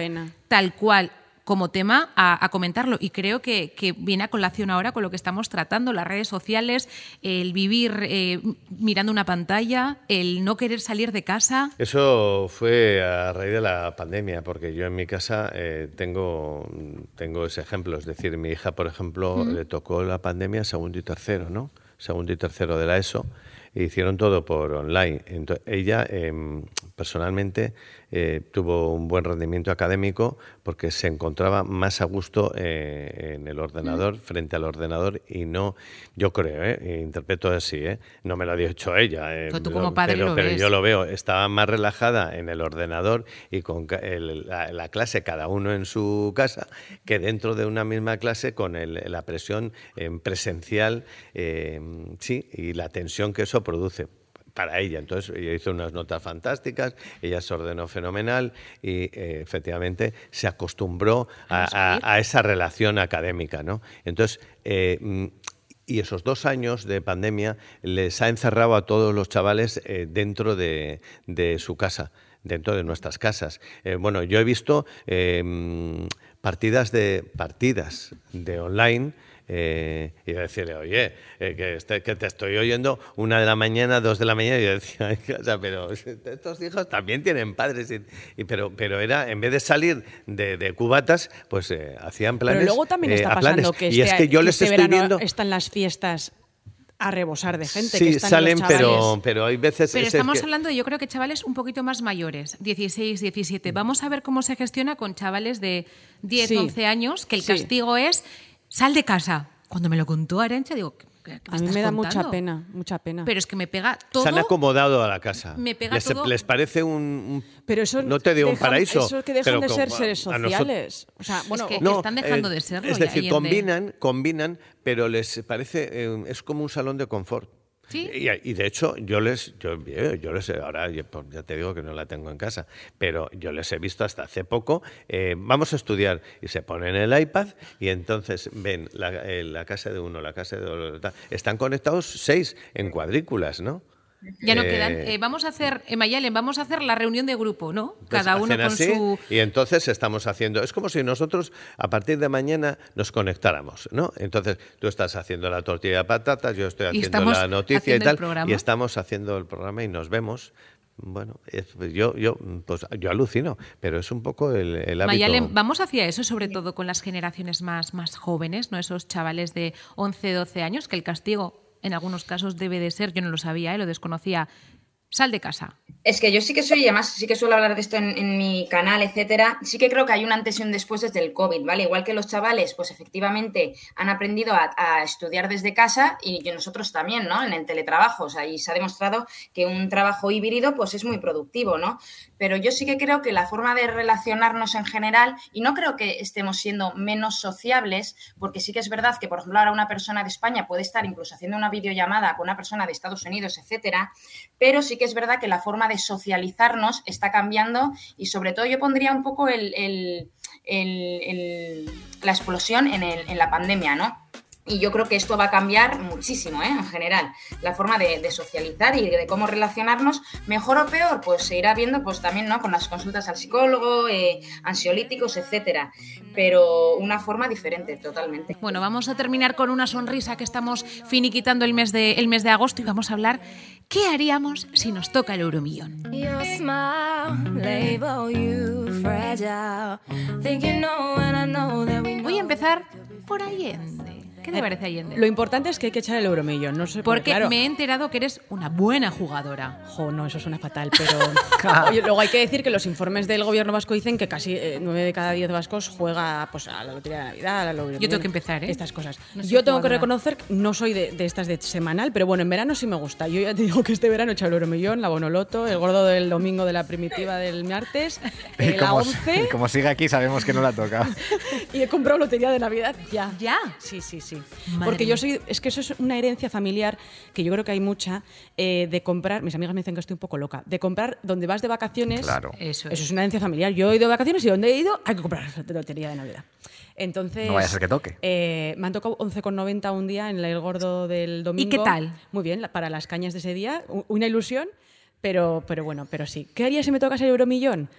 tal cual como tema a, a comentarlo y creo que, que viene a colación ahora con lo que estamos tratando, las redes sociales, el vivir eh, mirando una pantalla, el no querer salir de casa. Eso fue a raíz de la pandemia, porque yo en mi casa eh, tengo, tengo ese ejemplo. Es decir, mi hija, por ejemplo, le tocó la pandemia segundo y tercero, ¿no? Segundo y tercero de la ESO. Hicieron todo por online. Entonces, ella, em, personalmente, eh, tuvo un buen rendimiento académico porque se encontraba más a gusto eh, en el ordenador, mm. frente al ordenador y no, yo creo, eh, interpreto así, ¿eh? no me lo ha dicho ella, pero, tú como padre pero, lo pero yo lo veo, estaba más relajada en el ordenador y con la, clase cada uno en su casa que dentro de una misma clase con la presión presencial sí, y la tensión que eso produce para ella. Entonces, ella hizo unas notas fantásticas, ella se ordenó fenomenal y eh, efectivamente se acostumbró a, esa relación académica. ¿no? Entonces, eh, mm, y esos dos años de pandemia les ha encerrado a todos los chavales eh, dentro de, su casa, dentro de nuestras casas. bueno, yo he visto mm, partidas de partidas de online eh, y decirle, oye, eh, que, este, que, te estoy oyendo una de la mañana, dos de la mañana, y yo decía, o sea, pero estos hijos también tienen padres, y, pero, pero era, en vez de salir de, cubatas, pues eh, hacían planes. Pero luego también está pasando que, y es este que yo les este estoy viendo... están las fiestas a rebosar de gente. Sí, que salen, pero, pero hay veces... Pero estamos hablando, yo creo que chavales un poquito más mayores, 16, 17. Vamos a ver cómo se gestiona con chavales de 10, 11 años, que el castigo es sal de casa. Cuando me lo contó Arancha, digo, ¿qué, a mí me da mucha pena, mucha pena. Pero es que me pega todo. Se han acomodado a la casa. Me pega les, todo. les parece un, Pero eso no te digo un paraíso. Eso que dejan de ser seres sociales. O sea, bueno, es que están dejando eh, de serlo. Es decir, combinan, combinan, pero les parece eh, es como un salón de confort. Y, de hecho, yo les, yo, yo les, ahora pues, ya te digo que no la tengo en casa, pero yo les he visto hasta hace poco, eh, vamos a estudiar y se ponen el iPad y entonces ven la, eh, la casa de uno, la casa de otro, están conectados seis en cuadrículas, ¿no? Ya no quedan. Eh, eh, vamos a hacer, en Mayalen, vamos a hacer la reunión de grupo, ¿no? Pues Cada uno con su. Y entonces estamos haciendo. Es como si nosotros a partir de mañana nos conectáramos, ¿no? Entonces tú estás haciendo la tortilla de patatas, yo estoy haciendo la noticia y tal. Y estamos haciendo el programa y nos vemos. Bueno, yo, yo, pues, yo alucino, pero es un poco el, el hábito. Mayalen, vamos hacia eso, sobre todo con las generaciones más, más jóvenes, ¿no? Esos chavales de 11, 12 años, que el castigo en algunos casos debe de ser, yo no lo sabía, ¿eh? lo desconocía, sal de casa. Es que yo sí que soy, además sí que suelo hablar de esto en, mi canal, etcétera. Sí que creo que hay un antes y un después desde el COVID, ¿vale? Igual que los chavales, pues efectivamente han aprendido a, estudiar desde casa y nosotros también, ¿no? En el teletrabajo, o sea, y se ha demostrado que un trabajo híbrido, pues es muy productivo, ¿no? Pero yo sí que creo que la forma de relacionarnos en general, y no creo que estemos siendo menos sociables, porque sí que es verdad que, por ejemplo, ahora una persona de España puede estar incluso haciendo una videollamada con una persona de Estados Unidos, etcétera, pero sí que es verdad que la forma de socializarnos está cambiando y sobre todo yo pondría un poco el, la explosión en, en la pandemia, ¿no? Y yo creo que esto va a cambiar muchísimo, ¿eh? en general, la forma de, socializar y de cómo relacionarnos, mejor o peor, pues se irá viendo pues también ¿no? con las consultas al psicólogo, eh, ansiolíticos, etcétera, pero una forma diferente totalmente. Bueno, vamos a terminar con una sonrisa que estamos finiquitando el mes de, el mes de agosto y vamos a hablar qué haríamos si nos toca el euromillón. Voy a empezar por Allende. ¿Qué te parece Allende? Lo importante es que hay que echar el euromillón. No sé Porque claro. me he enterado que eres una buena jugadora. Jo, no, eso suena fatal, pero... luego hay que decir que los informes del gobierno vasco dicen que casi eh, nueve de cada diez vascos juega pues, a la lotería de Navidad, a la lotería Yo tengo que empezar, ¿eh? Estas cosas. Yo tengo que reconocer, no soy de, estas de semanal, pero bueno, en verano sí me gusta. Yo ya te digo que este verano he echado el euromillón, la bonoloto, el gordo del domingo de la primitiva del martes, eh, la 11... como sigue aquí sabemos que no la toca. y he comprado lotería de Navidad ya. ¿Ya? Sí, sí, sí. Porque yo soy, es que eso es una herencia familiar que yo creo que hay mucha, eh, de comprar, mis amigas me dicen que estoy un poco loca, de comprar donde vas de vacaciones. Claro. Eso es. una herencia familiar. Yo he ido de vacaciones y donde he ido hay que comprar la lotería de Navidad. Entonces, no vaya a ser que toque. Eh, me han tocado 11,90 un día en el gordo del domingo. ¿Y qué tal? Muy bien, para las cañas de ese día, una ilusión, pero, pero bueno, pero sí. ¿Qué haría si me toca el euromillón?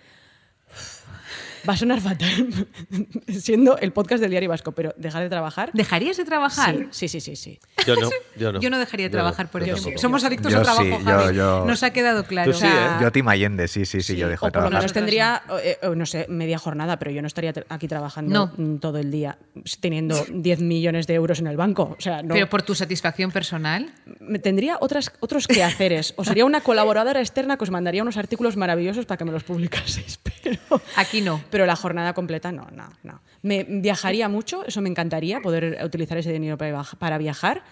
Va a sonar fatal, siendo el podcast del Diario Vasco, pero dejar de trabajar. ¿Dejarías de trabajar? Sí, sí, sí, sí. Yo no, yo no. Yo no dejaría de trabajar, por ejemplo. Somos adictos al trabajo, Javi. Nos ha quedado claro. Tú sí, ¿eh? Yo Tim Allende, sí, sí, sí, yo dejo de trabajar. Por lo menos tendría, eh, no sé, media jornada, pero yo no estaría aquí trabajando todo el día teniendo 10 millones de euros en el banco. O sea, no. Pero por tu satisfacción personal. me tendría otras, otros quehaceres. O sería una colaboradora externa que os mandaría unos artículos maravillosos para que me los publicaseis. Pero, Aquí no. pero la jornada completa no, no, no. Me viajaría mucho, eso me encantaría, poder utilizar ese dinero para, viaj- para viajar.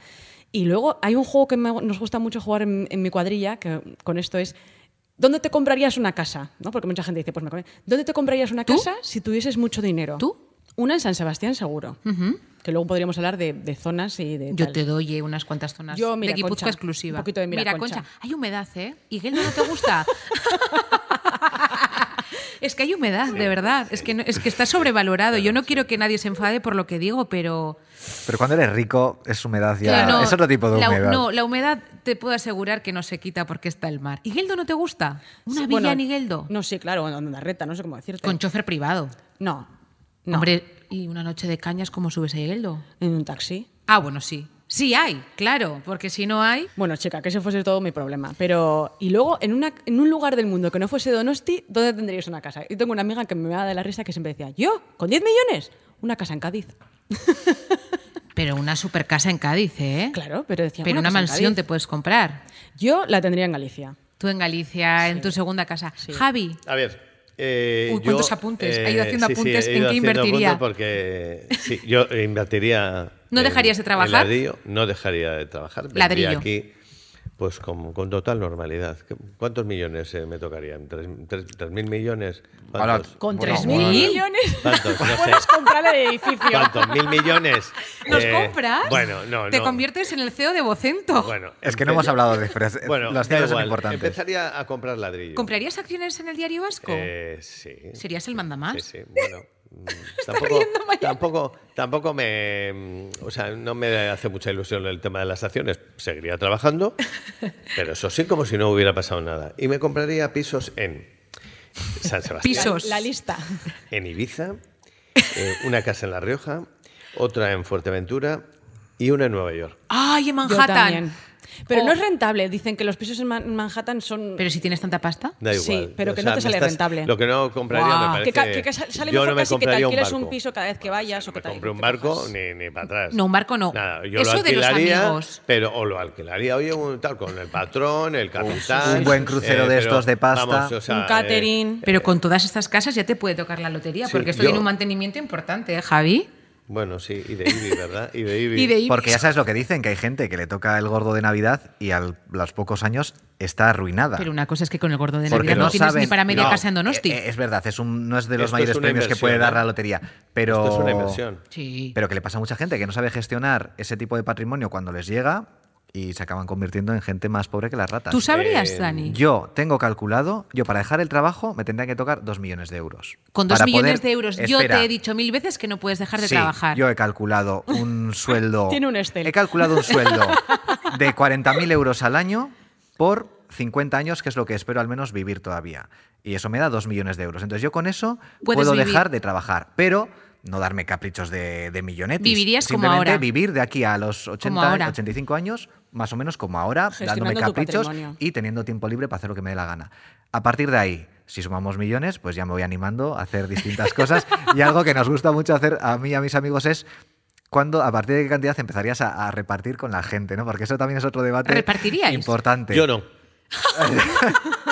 Y luego hay un juego que me- nos gusta mucho jugar en, en mi cuadrilla, que con esto es, ¿dónde te comprarías una casa? ¿No? Porque mucha gente dice, pues me ¿dónde te comprarías una ¿Tú? casa si tuvieses mucho dinero? ¿Tú? Una en San Sebastián seguro. Que luego podríamos hablar de, de zonas y de... Yo tal. te doy eh, unas cuantas zonas Yo, mira, de Guipúzcoa exclusiva. un poquito de mira, Concha. Concha. hay humedad, ¿eh? ¿Y no te gusta? es que hay humedad, de verdad. Es que, no- es que está sobrevalorado. Yo no quiero que nadie se enfade por lo que digo, pero... Pero cuando eres rico, es humedad ya. que no, es otro tipo de la- humedad. no, la humedad te puedo asegurar que no se quita porque está el mar. ¿Y Geldo no te gusta? ¿Una Sí, villa bueno, en Higueldo? No, sí, claro, en Onda Reta, no sé cómo decirte. Con chofer privado. No, no. Hombre, ¿y una noche de cañas cómo subes a Higueldo? En un taxi. Ah, bueno, sí. Sí hay, claro, porque si no hay... Bueno, chica, que ese fuese todo mi problema. Pero, y luego, en, una, en un lugar del mundo que no fuese Donosti, ¿dónde tendríais una casa? Yo tengo una amiga que me da de la risa que siempre decía, ¿yo? ¿Con 10 millones? Una casa en Cádiz. Pero una super casa en Cádiz, ¿eh? Claro, pero decía, Pero una mansión te puedes comprar. Yo la tendría en Galicia. Tú en Galicia, en tu segunda casa. Javi, A ver. Eh, Uy, cuántos apuntes. Ha ido haciendo sí, sí, apuntes. ¿En qué invertiría? Porque sí, yo invertiría. ¿No dejarías de en trabajar? ladrillo, no dejaría de trabajar. Vendría Ladrillo. aquí, pues con, con total normalidad. ¿Qué- ¿Cuántos millones eh, me tocarían? ¿Tres, tres- tres mil millones? Con Bueno, 3.000 bueno. millones ¿Cuántos? No sé. puedes comprar el edificio. ¿Cuántos? ¿Mil millones? ¿los Eh, compras? Bueno, no, Te no. conviertes en el CEO de Vocento. Bueno, Es que no hemos hablado de. Bueno, Las da cifras son importantes. Empezaría a comprar ladrillo. ¿Comprarías acciones en el diario vasco? Eh, sí. ¿Serías el mandamás? Sí, sí, bueno. Tampoco, tampoco, tampoco me. mm, O sea, no me hace mucha ilusión el tema de las acciones. Seguiría trabajando, pero eso sí, como si no hubiera pasado nada. Y me compraría pisos en San Sebastián, Pisos. La lista. en Ibiza, eh, una casa en La Rioja, otra en Fuerteventura y una en Nueva York. ¡Ay, en Yo Manhattan! Pero Oh. no es rentable. Dicen que los pisos en Man- Manhattan son... Pero si tienes tanta pasta. Da igual. Sí, pero que O no te sale estás- rentable. Lo que no compraría Guau. me Que, parece. que sale yo mejor no me casi que te alquiles un, piso cada vez que vayas o que te compré un barco ni, ni para atrás. No, un barco no. Nada, yo Eso lo de los alquilaría, amigos. pero o lo alquilaría, oye, un tal con el patrón, el capitán. un buen crucero de pero, estos de pasta. vamos, o sea, Un catering. Pero con todas estas casas ya te puede tocar la lotería, Sí, porque esto yo- tiene un mantenimiento importante, ¿eh, Javi? Bueno, sí, y de IBI, ¿verdad? Y de IBI. Y de Ibis. Porque ya sabes lo que dicen, que hay gente que le toca el gordo de Navidad y a los pocos años está arruinada. Pero una cosa es que con el gordo de Porque Navidad no, no tienes ni para media No, casa en Donosti. Eh, es verdad, es un, no es de los Esto mayores premios que puede dar ¿eh? la lotería. Pero, Esto es una inversión. sí. Pero que le pasa a mucha gente que no sabe gestionar ese tipo de patrimonio cuando les llega y se acaban convirtiendo en gente más pobre que las ratas. ¿Tú sabrías, Eh, Dani? Yo tengo calculado, yo para dejar el trabajo me tendría que tocar dos millones de euros. Con dos Para millones poder- de euros, yo te he dicho mil veces que no puedes dejar de Sí, trabajar. Yo he calculado un sueldo. Tiene un Excel. He calculado un sueldo de 40.000 euros al año por 50 años, que es lo que espero al menos vivir todavía. Y eso me da 2 millones de euros. Entonces yo con eso Puedes puedo vivir. dejar de trabajar. Pero no darme caprichos de, de millonetis. Vivirías como Simplemente ahora. vivir de aquí a los 80, ahora. 85 años, más o menos como ahora, dándome caprichos y teniendo tiempo libre para hacer lo que me dé la gana. A partir de ahí, si sumamos millones, pues ya me voy animando a hacer distintas cosas. Y algo que nos gusta mucho hacer a mí y a mis amigos es cuando, a partir de qué cantidad empezarías a, a repartir con la gente, ¿no? Porque eso también es otro debate ¿Repartiríais? importante. Yo no.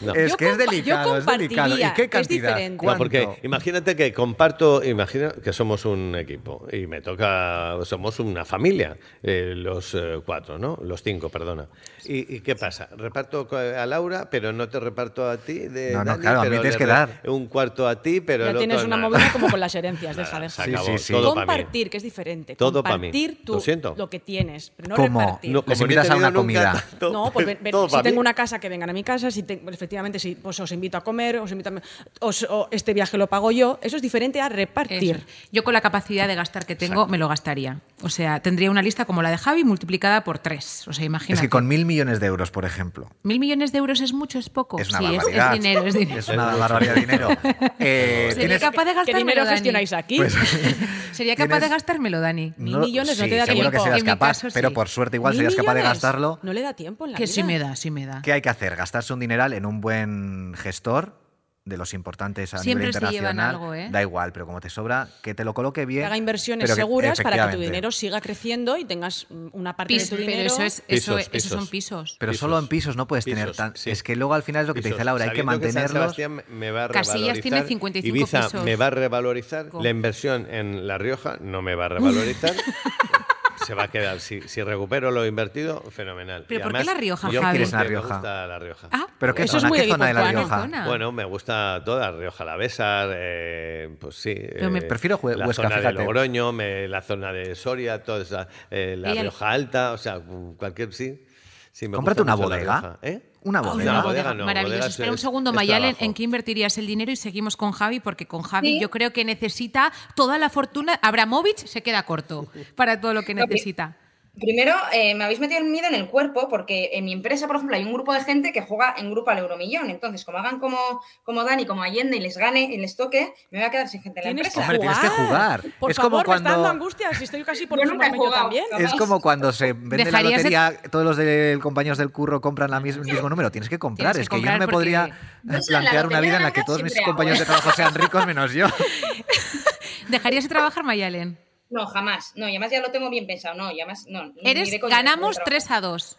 No. Es Yo que es delicado, es delicado. ¿Y qué cantidad? diferente. No, porque imagínate que comparto, imagina que somos un equipo y me toca, somos una familia, eh, los eh, cuatro, ¿no? Los cinco, perdona. ¿Y, y qué pasa? Reparto a Laura, pero no te reparto a ti. De No, no, Dani, claro, a mí pero tienes que dar. Un cuarto a ti, pero Ya el tienes una nada. movida como con las herencias, deja, se Sí, sí, sí. todo para mí. Compartir, que es diferente. Todo. Compartir tu- Lo siento. lo que tienes, pero no ¿Cómo? repartir. No, como invitas a una nunca comida. tanto- No, pues ven- ven, todo si tengo una casa que vengan a mi casa, si te- pues efectivamente si pues os invito a comer, os invito a, os- o este viaje lo pago yo, eso es diferente a repartir. Eso. Yo con la capacidad de gastar que tengo me lo gastaría. O sea, tendría una lista como la de Javi multiplicada por tres. O sea, imagínate. Es que con mil millones de euros, por ejemplo, ¿Mil millones de euros es mucho, es poco? es una sí, es- barbaridad. es, dinero, es dinero. Es una barbaridad de dinero. Eh, Sería tienes- capaz de ¿Qué gastármelo, dinero Dani. gestionáis aquí? Sería capaz tienes- de gastármelo, Dani. Mil No- millones no sí, te da seguro que tiempo. serás En mi capaz, caso, pero sí. por suerte igual ¿Mil serías capaz de gastarlo. No le da tiempo en la Que vida. sí me da, sí me da. ¿Qué hay que hacer? Gastarse un dineral en un buen gestor de los importantes a Siempre nivel se llevan internacional, algo, ¿eh? da igual, pero como te sobra, que te lo coloque bien. Que haga inversiones pero que- seguras para que tu dinero siga creciendo y tengas una parte Pis- de tu pero dinero. eso es, eso, Pisos, esos pisos. son pisos. Pero Pisos. solo en pisos no puedes tener tan. sí. Es que luego al final es lo que te dice Laura, hay que San mantenerlos. Sebastián me va a Casillas tiene 55 Ibiza pisos. me va a revalorizar. ¿Cómo? La inversión en La Rioja no me va a revalorizar. Se va a quedar. Si, si recupero lo invertido, fenomenal. ¿Pero Y por qué La Rioja, yo Javi? ¿Quieres La Rioja? Me gusta La Rioja. Ah, ¿Pero qué Eso es zona? muy ¿Qué de zona de la. Rioja? Zona. Bueno, me gusta toda Rioja Alavesar, eh, pues sí. Pero me eh, prefiero Hue- la Huesca, zona de. Logroño, me- la zona de Soria, toda esa, eh, la Ella- Rioja Alta, o sea, cualquier sí. Sí me Cómprate gusta una mucho la bodega. ¿Eh? Una Ah, bodega. una bodega bodega, no, maravilloso. bodega Espera un segundo, es Mayalen, trabajo. ¿en qué invertirías el dinero? Y seguimos con Javi, porque con Javi Sí. yo creo que necesita toda la fortuna. Abramovich se queda corto para todo lo que necesita. Primero, eh, me habéis metido el miedo en el cuerpo porque en mi empresa, por ejemplo, hay un grupo de gente que juega en grupo al euromillón. Entonces, como hagan como, como Dani, como Allende y les gane y les toque, me voy a quedar sin gente en la empresa. Hombre, tienes que jugar. Por Es como favor, me cuando- está dando angustia. Si estoy casi por Yo nunca he jugado. también. Es como cuando se vende la lotería, todos los de, compañeros del curro compran la mis- el mismo número. Tienes que comprar. Tienes que es que yo no me podría plantear una vida en la que todos mis compañeros de hago, trabajo sean ricos menos yo. ¿Dejarías de trabajar, Mayalen? No, jamás. No, y además ya lo tengo bien pensado. No, y además, no. Eres, ganamos voy a 3 a 2.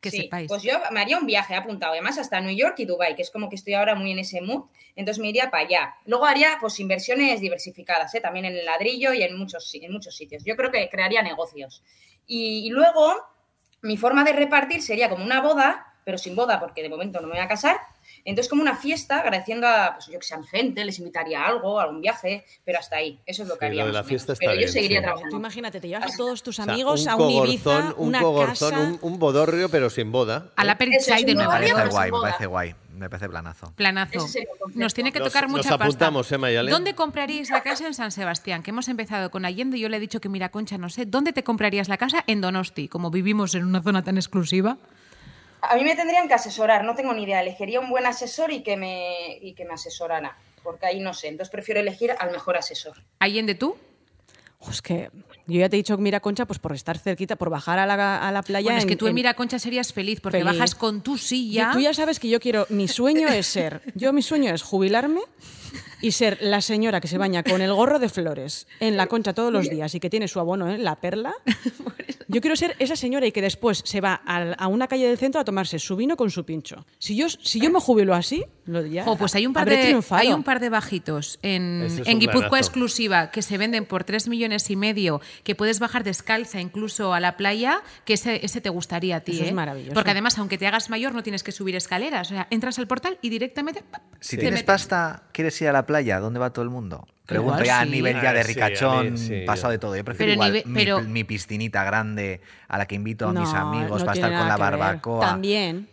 Que sí, sepáis. Pues yo me haría un viaje apuntado, además hasta New York y Dubai, que es como que estoy ahora muy en ese mood, entonces me iría para allá. Luego haría pues inversiones diversificadas, ¿eh? también en el ladrillo y en muchos, en muchos sitios. Yo creo que crearía negocios. Y, y luego mi forma de repartir sería como una boda, pero sin boda porque de momento no me voy a casar. Entonces como una fiesta, agradeciendo a, pues yo que a mi gente, les invitaría a algo, a algún viaje, pero hasta ahí. Eso es lo que Sí, haría. lo de más la o menos. fiesta está Pero yo seguiría sí. trabajando. Tú imagínate, te llevas a todos tus O sea, amigos un a un Ibiza, cogorzón, un una cogorzón, casa. un, un bodorrio, pero sin boda. Es Side de Nueva barrio, Me York. parece guay, me parece guay. Me parece planazo. Planazo. Nos tiene que Nos- tocar nos mucha pasta. apuntamos, ¿eh, Mayalen? ¿Dónde compraríais la casa en San Sebastián? Que hemos empezado con Allende. Yo le he dicho que Miraconcha, no sé. ¿Dónde te comprarías la casa? En Donosti, como vivimos en una zona tan exclusiva. A mí me tendrían que asesorar, no tengo ni idea. Elegiría un buen asesor y que me, y que me asesorara, porque ahí no sé. Entonces prefiero elegir al mejor asesor. Allende, ¿tú? Jo, es que yo ya te he dicho que mira Concha, pues por estar cerquita, por bajar a la, a la playa. Bueno, es que en- tú en en- Miraconcha serías feliz porque Feliz. bajas con tu silla. Yo- Tú ya sabes que yo quiero, mi sueño es ser, yo mi sueño es jubilarme y ser la señora que se baña con el gorro de flores en la concha todos los días y que tiene su abono en la perla. Yo quiero ser esa señora y que después se va al- a, una calle del centro a tomarse su vino con su pincho. Si yo, si yo me jubilo así, lo ya Jo, pues hay un par de triunfado. hay un par de bajitos en, es en Guipúzcoa planazo. exclusiva que se venden por 3 millones y medio, que puedes bajar descalza incluso a la playa, que ese, ese te gustaría a ti, Eso es ¿eh? maravilloso. Porque además, aunque te hagas mayor, no tienes que subir escaleras. O sea, entras al portal y directamente. ¡pap! Si tienes metes. pasta, ¿quieres ir a la playa? ¿Dónde va todo el mundo? Pregunto Igual ya a sí. nivel ya Ah, de sí, a ricachón, sí, pasado yo- de todo. Yo prefiero Pero igual nive- mi- pero- mi, piscinita grande a la que invito a mis amigos no para estar con la ver. barbacoa. También,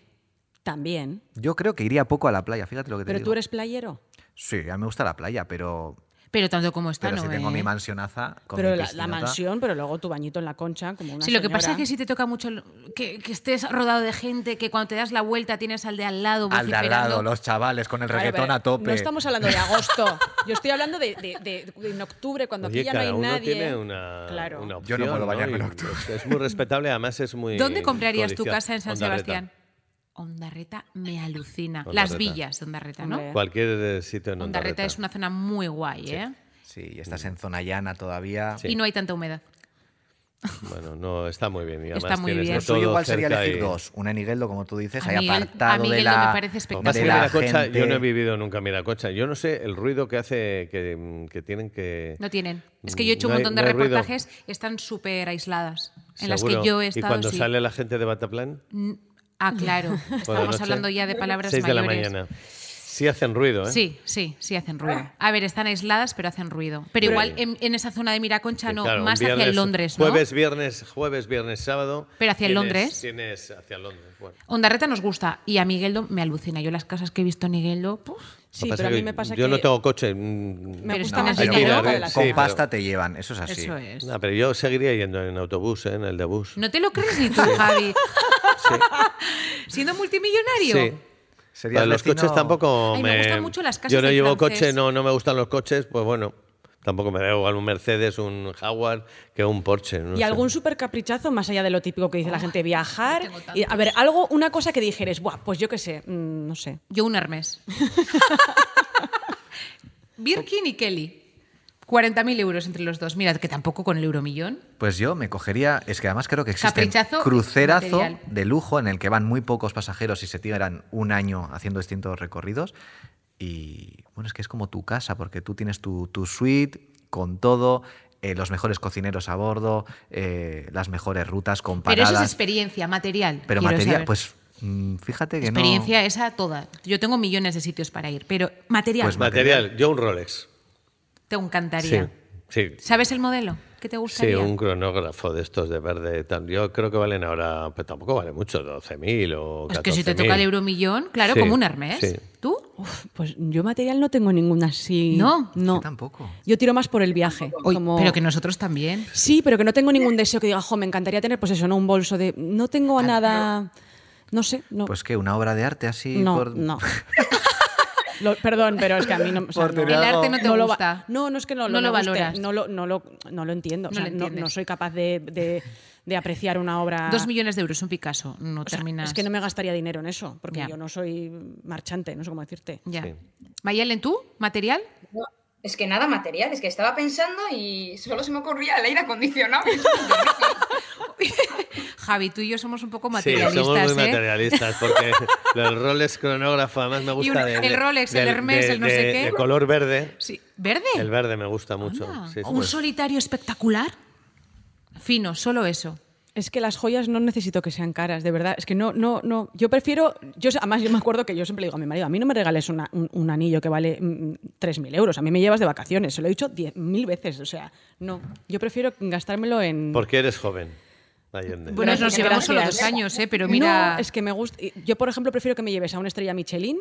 también. Yo creo que iría poco a la playa, fíjate lo que te Pero digo. tú eres playero. Sí, a mí me gusta la playa, pero, Pero tanto como está, pero no. si tengo ¿eh? mi mansionaza con Pero mi la, la mansión, pero luego tu bañito en la concha, como una Sí, lo que pasa es que si te toca mucho el- que, que estés rodado de gente, que cuando te das la vuelta tienes al de al lado Al de al lado, los chavales con el reggaetón a tope. No estamos hablando de agosto. Yo estoy hablando de, de- de- de en octubre, cuando Oye, aquí ya no hay uno nadie. tiene una, Claro. una Yo no puedo bañarme en Y octubre. Es, muy respetable, además es muy. ¿Dónde comprarías tu casa en San. Sebastián? Ondarreta me alucina. Ondarreta. Las villas de Ondarreta, ¿no? Hombre. Cualquier sitio en Ondarreta Ondarreta. es una zona muy guay, ¿eh? Sí, y estás en zona llana todavía. Sí. Y no hay tanta humedad. Bueno, no, está muy bien. Y Está muy bien. Lo suyo todo igual sería elegir y- dos. Una en Igueldo, como tú dices, A ahí Miguel- apartado a de la, me parece Lo que pasa de es que la Miracocha, gente. yo no he vivido nunca en Miracocha. Yo no sé el ruido que hace que, que tienen que. No tienen. Es que yo he hecho un hay- montón de no hay ruido. reportajes, están súper aisladas. En las Seguro. que yo he estado. Y cuando sí. sale la gente de Bataplan, Ah, claro. Estamos hablando ya de palabras 6 de la mayores. mañana. Sí hacen ruido, ¿eh? Sí, sí, sí hacen ruido. A ver, están aisladas, pero hacen ruido. Pero igual en, en esa zona de Miraconcha no, claro, más hacia viernes- el Londres, ¿no? Jueves, viernes, jueves, viernes, sábado. Pero hacia el tienes- Londres. Tienes hacia Londres. Bueno. Ondarreta nos gusta y a Migueldo me alucina. Yo las casas que he visto en Migueldo, puf, Sí, pero a mí me pasa yo que no tengo coche. mm, me Pero gusta más dinero sí, Con pero- pasta te llevan, eso es así. eso es. No, pero yo seguiría yendo en autobús, ¿eh? en el de bus. ¿No te lo crees ni tú, Javi? Siendo multimillonario. Sí. Los vecino- coches tampoco Ay, me me. gustan mucho las casas Yo no llevo francés. coche, no, no me gustan los coches, pues bueno. Tampoco me da igual un Mercedes, un Jaguar que un Porsche. no ¿Y sé. algún súper caprichazo más allá de lo típico que dice la gente, viajar? Y, a ver, algo, una cosa que dijeres, Buah, pues yo qué sé, mm, no sé. Yo un Hermes. Birkin y Kelly. 40.000 euros entre los dos. Mira, que tampoco con el euromillón. Pues yo me cogería, es que además creo que existe crucerazo material. de lujo en el que van muy pocos pasajeros y se tiran un año haciendo distintos recorridos. Y bueno, es que es como tu casa, porque tú tienes tu, tu suite con todo, eh, los mejores cocineros a bordo, eh, las mejores rutas con Pero eso paradas. es experiencia, material. Pero material, saber. pues mm, fíjate que no. Experiencia esa toda. Yo tengo millones de sitios para ir, pero material. Pues Material, yo un Rolex. Te Sí, encantaría. sí. ¿Sabes el modelo? ¿Qué te Sí, gustaría? un cronógrafo de estos de verde. Yo creo que valen ahora, pero tampoco vale mucho, 12.000 o 14.000. Es que si te toca el euromillón, claro, Sí, como un Hermes. sí. ¿Tú? Uf, pues yo material no tengo ninguna así. ¿No? No. Yo tampoco. Yo tiro más por el viaje. Oy, como- Pero que nosotros también. Sí, pero que no tengo ningún deseo que diga, jo, me encantaría tener, pues eso, ¿no? Un bolso de. No tengo nada. No sé, no. Pues que una obra de arte así no, por- no. Lo- perdón, pero es que a mí no, o sea, no- El arte no te lo va- gusta. no, no es que no, lo guste, valoras. No lo, no lo, no lo entiendo. o No sea, lo no, entiendes. no soy capaz de, de- de apreciar una obra. Dos millones de euros, un Picasso. No O sea, terminas. es que no me gastaría dinero en eso, porque Ya. yo no soy marchante, no sé cómo decirte. Ya. Sí. Mayelen, ¿tú? ¿Material? Es que nada material, es que estaba pensando y solo se me ocurría el aire acondicionado. Javi, tú y yo somos un poco Sí, materialistas, somos muy ¿eh? materialistas porque el Rolex cronógrafo además me gusta el de- Rolex, el Hermes, de- el no sé qué. de color verde. Sí. ¿Verde? El verde me gusta mucho. Sí, sí. ¿Un solitario espectacular? Fino, solo eso. Es que las joyas no necesito que sean caras, de verdad. Es que no, no, no. Yo prefiero. Yo, además, yo me acuerdo que yo siempre le digo a mi marido: a mí no me regales una- un, un anillo que vale mm, 3.000 euros. A mí me llevas de vacaciones. Se lo he dicho 10.000 veces. O sea, no. Yo prefiero gastármelo en. Porque eres joven, Allende. Bueno, nos llevamos solo dos años, ¿eh? Pero mira... No, es que me gusta. Yo, por ejemplo, prefiero que me lleves a una estrella Michelin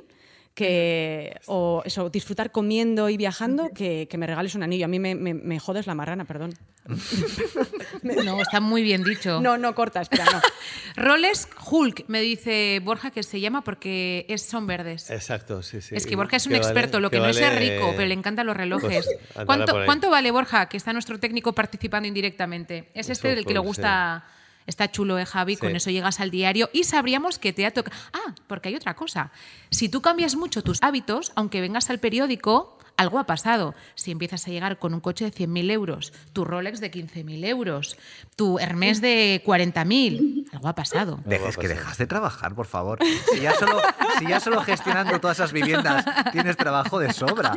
que o eso disfrutar comiendo y viajando que, que me regales un anillo a mí me, me, me jodes la marrana perdón No, está muy bien dicho. no no corta espera no Rolex Hulk, me dice Borja que se llama porque es, son verdes. Exacto, sí, sí. Es que Borja es un experto, lo que ¿Qué no es vale? rico, pero le encantan los relojes. Pues, ¿Cuánto, cuánto vale Borja, que está nuestro técnico participando indirectamente? Es este Eso, del que le pues, gusta... Está chulo, ¿eh, Javi? Con eso llegas al diario y sabríamos que te ha tocado... Ah, porque hay otra cosa. Si tú cambias mucho tus hábitos, aunque vengas al periódico, algo ha pasado. Si empiezas a llegar con un coche de 100.000 euros, tu Rolex de 15.000 euros, tu Hermes de 40.000, algo ha pasado. Dejes que dejas de trabajar, por favor. Si ya, solo, si ya solo gestionando todas esas viviendas tienes trabajo de sobra.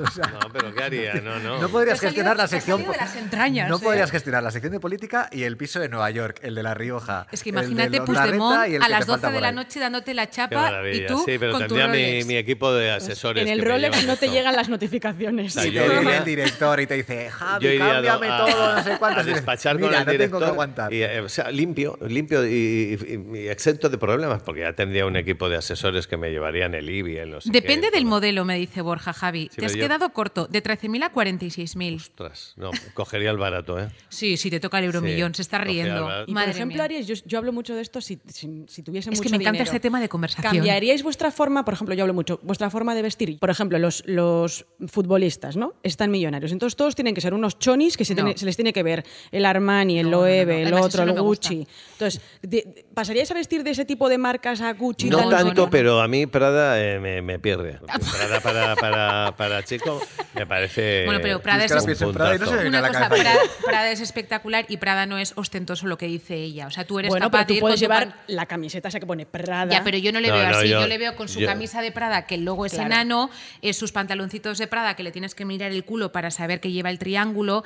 O sea, No, pero ¿qué haría? No, no. no podrías gestionar la sección. de las entrañas, no ¿eh? podrías gestionar la sección de política y el piso de Nueva York, el de La Rioja. Es que imagínate Puigdemont a las te 12 falta de la noche dándote la Qué chapa y tú sí, pero con tu tendría mi, Rolex. mi equipo de asesores. en el Rolex no te esto. llegan las notificaciones Y yo te viene iría el director y te dice, Javi, cámbiame a, todo, no sé cuánto. a despachar Mira, con el no director tengo que aguantar. Y, eh, o sea, limpio, limpio y, y- y exento de problemas, porque ya tendría un equipo de asesores que me llevarían el IBI, el no sé Depende qué, del todo. modelo, me dice Borja Javi. Te has yo- quedado corto, de 13.000 a 46.000. Ostras, no, cogería el barato, ¿eh? Sí, sí, te toca el euromillón, Sí, se está riendo. Y Madre por ejemplo, mía. Aries, yo, yo hablo mucho de esto si, si, si tuviese Es mucho que me encanta dinero. este tema de conversación. ¿Cambiaríais vuestra forma, por ejemplo, yo hablo mucho, vuestra forma de vestir? Por ejemplo, los, los futbolistas, ¿no? Están millonarios. Entonces todos tienen que ser unos chonis que se, No. tiene- se les tiene que ver el Armani, el No, Loewe, no. el Además, otro, el. Gucci. Entonces, de- de- ¿pasaríais a vestir de ese tipo de marcas a Gucci? No tal? tanto, no. pero a mí Prada eh, me, me pierde. Prada para, para, para chico me parece. Bueno, pero Prada Es que es, en Prada y no se una cosa. Prada, Prada es espectacular y Prada no es ostentoso lo que dice ella. O sea, tú eres Bueno, capaz pero de tú ir puedes con llevar pan- la camiseta esa que pone Prada. Ya, pero yo no le No, veo no, así. Yo, yo- le veo con su yo- camisa de Prada, que el logo es Claro. enano, eh, sus pantaloncitos de Prada, que le tienes que mirar el culo para saber que lleva el triángulo.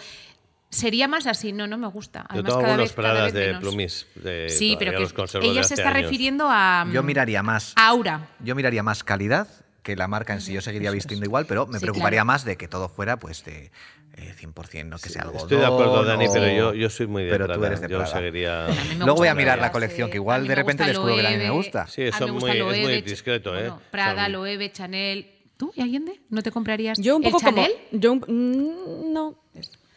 Sería más así, no, no me gusta. Yo Además, tengo algunos vez, cada Pradas vez de menos. plumis. de- Sí, pero que ella se está años. refiriendo a, Yo miraría más. a aura. Yo miraría más calidad que la marca en sí. Yo seguiría vistiendo igual, pero me Sí, preocuparía claro. más de que todo fuera pues de eh, 100%, no que sea algo Estoy de acuerdo, Dani, pero yo, yo soy muy de pero tú eres de yo Prada. seguiría. Bueno, a mí me Luego voy a mirar Loewe, la colección, que igual de repente descubro que a mí me gusta. Sí, muy- es muy Ch- discreto, ¿eh? bueno, Prada, Son- Loewe, Chanel. ¿Tú y Allende? ¿No te comprarías Yo un el poco como. Chanel? Yo un- mm, no.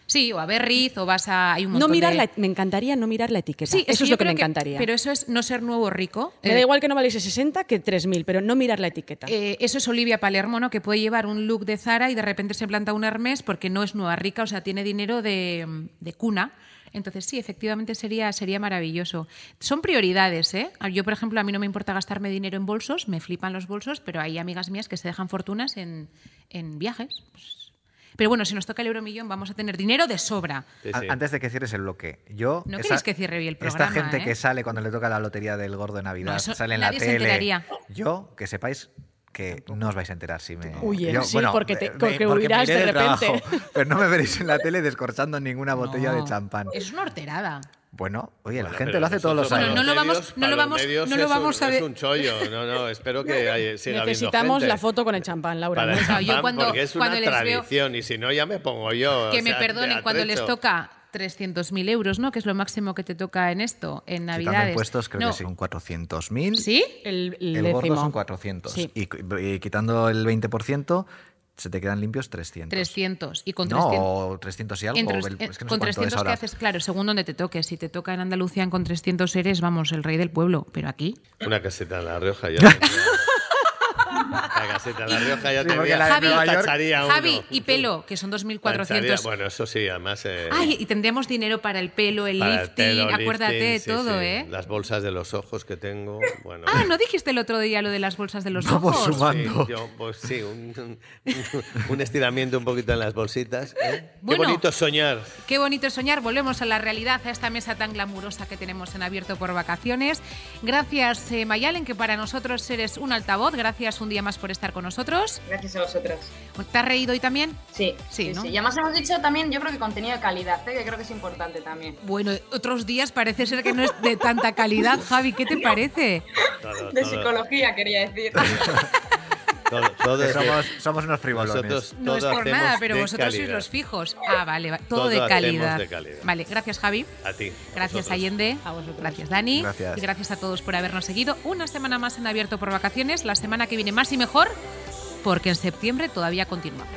Sí, o a Berriz, o vas a. Hay un No montón mirar de- la, me encantaría no mirar la etiqueta. Sí, eso es lo que me encantaría. Pero eso es no ser nuevo rico. me Eh, da igual que no valiese 60 que 3.000, pero no mirar la etiqueta. Eh, eso es Olivia Palermo, ¿no? que puede llevar un look de Zara y de repente se planta un Hermes porque no es nueva rica, o sea, tiene dinero de, de cuna. Entonces, sí, efectivamente sería, sería maravilloso. Son prioridades, ¿eh? Yo, por ejemplo, a mí no me importa gastarme dinero en bolsos, me flipan los bolsos, pero hay amigas mías que se dejan fortunas en, en viajes. Pues- Pero bueno, si nos toca el euromillón, vamos a tener dinero de sobra. Sí, A- sí. Antes de que cierres el bloque, yo. No queréis que cierre bien el programa, Esta gente ¿eh? que sale cuando le toca la lotería del gordo de Navidad, No, eso sale en la se tele. enteraría. Yo, que sepáis que no os vais a enterar si me. Huye, yo- sí, porque te- porque me huirás iré de repente. trabajo, pero no me veréis en la tele descorchando ninguna botella No, de champán. Es una horterada. Bueno, oye, la Bueno, gente pero lo hace todos los años. Bueno, no lo vamos- no lo vamos- no lo es vamos un- a Es de- un chollo. No, no, espero que haya- siga Necesitamos gente. la foto con el champán, Laura. Para el sea, yo champán, cuando- porque es cuando una les veo- tradición y si no ya me pongo yo. que o me sea, perdonen cuando les toca 300.000 euros, ¿no? Que es lo máximo que te toca en esto, en Quitando Navidades. impuestos, creo No. que son 400.000. ¿Sí? El, el El gordo son 400. Sí. Y, y quitando el 20%, se te quedan limpios 300. 300. Y con no, 300. o 300 y algo. entre- es que no con cuánto es 300 que haces, claro, según donde te toque. Si te toca en Andalucía con 300 eres, vamos, el rey del pueblo. Pero aquí. Una caseta en La Rioja ya. La caseta en La Rioja ya Sí, te porque la de Javi, Nueva York- tacharía uno. Javi y pelo, que son 2.400. Tacharía- Bueno, eso sí, además. eh, Ay, y tendríamos dinero para el pelo, el para el lifting, pelo, acuérdate de lifting, sí, todo, sí. ¿eh? Las bolsas de los ojos que tengo. Bueno. Ah, ¿no dijiste el otro día lo de las bolsas de los Vamos ojos? sumando. Sí, yo, pues sí, un, un- un estiramiento un poquito en las bolsitas. ¿eh? Bueno. Qué bonito soñar. Qué bonito soñar. Volvemos a la realidad, a esta mesa tan glamurosa que tenemos en Abierto por Vacaciones. Gracias, eh, Mayalen, que para nosotros eres un altavoz. Gracias un día más por estar con nosotros. Gracias a vosotras. ¿Te has reído hoy también? Sí, Sí, sí, ¿no? sí. Y además hemos dicho también, yo creo que contenido de calidad, ¿eh? que creo que es importante también. Bueno, otros días parece ser que no es de tanta calidad. Javi, ¿qué te parece? Todo, De psicología, quería decir. todo- de- somos, somos unos frivolones. nosotros No es por nada, pero vosotros sois los fijos. Ah, vale, va- todo, Todo de calidad. de calidad. Vale, gracias Javi. A ti. a Gracias vosotros. Allende. A vosotros. Gracias Dani. Gracias. Y gracias a todos por habernos seguido. Una semana más en Abierto por Vacaciones. La semana que viene más y mejor, porque en septiembre todavía continuamos.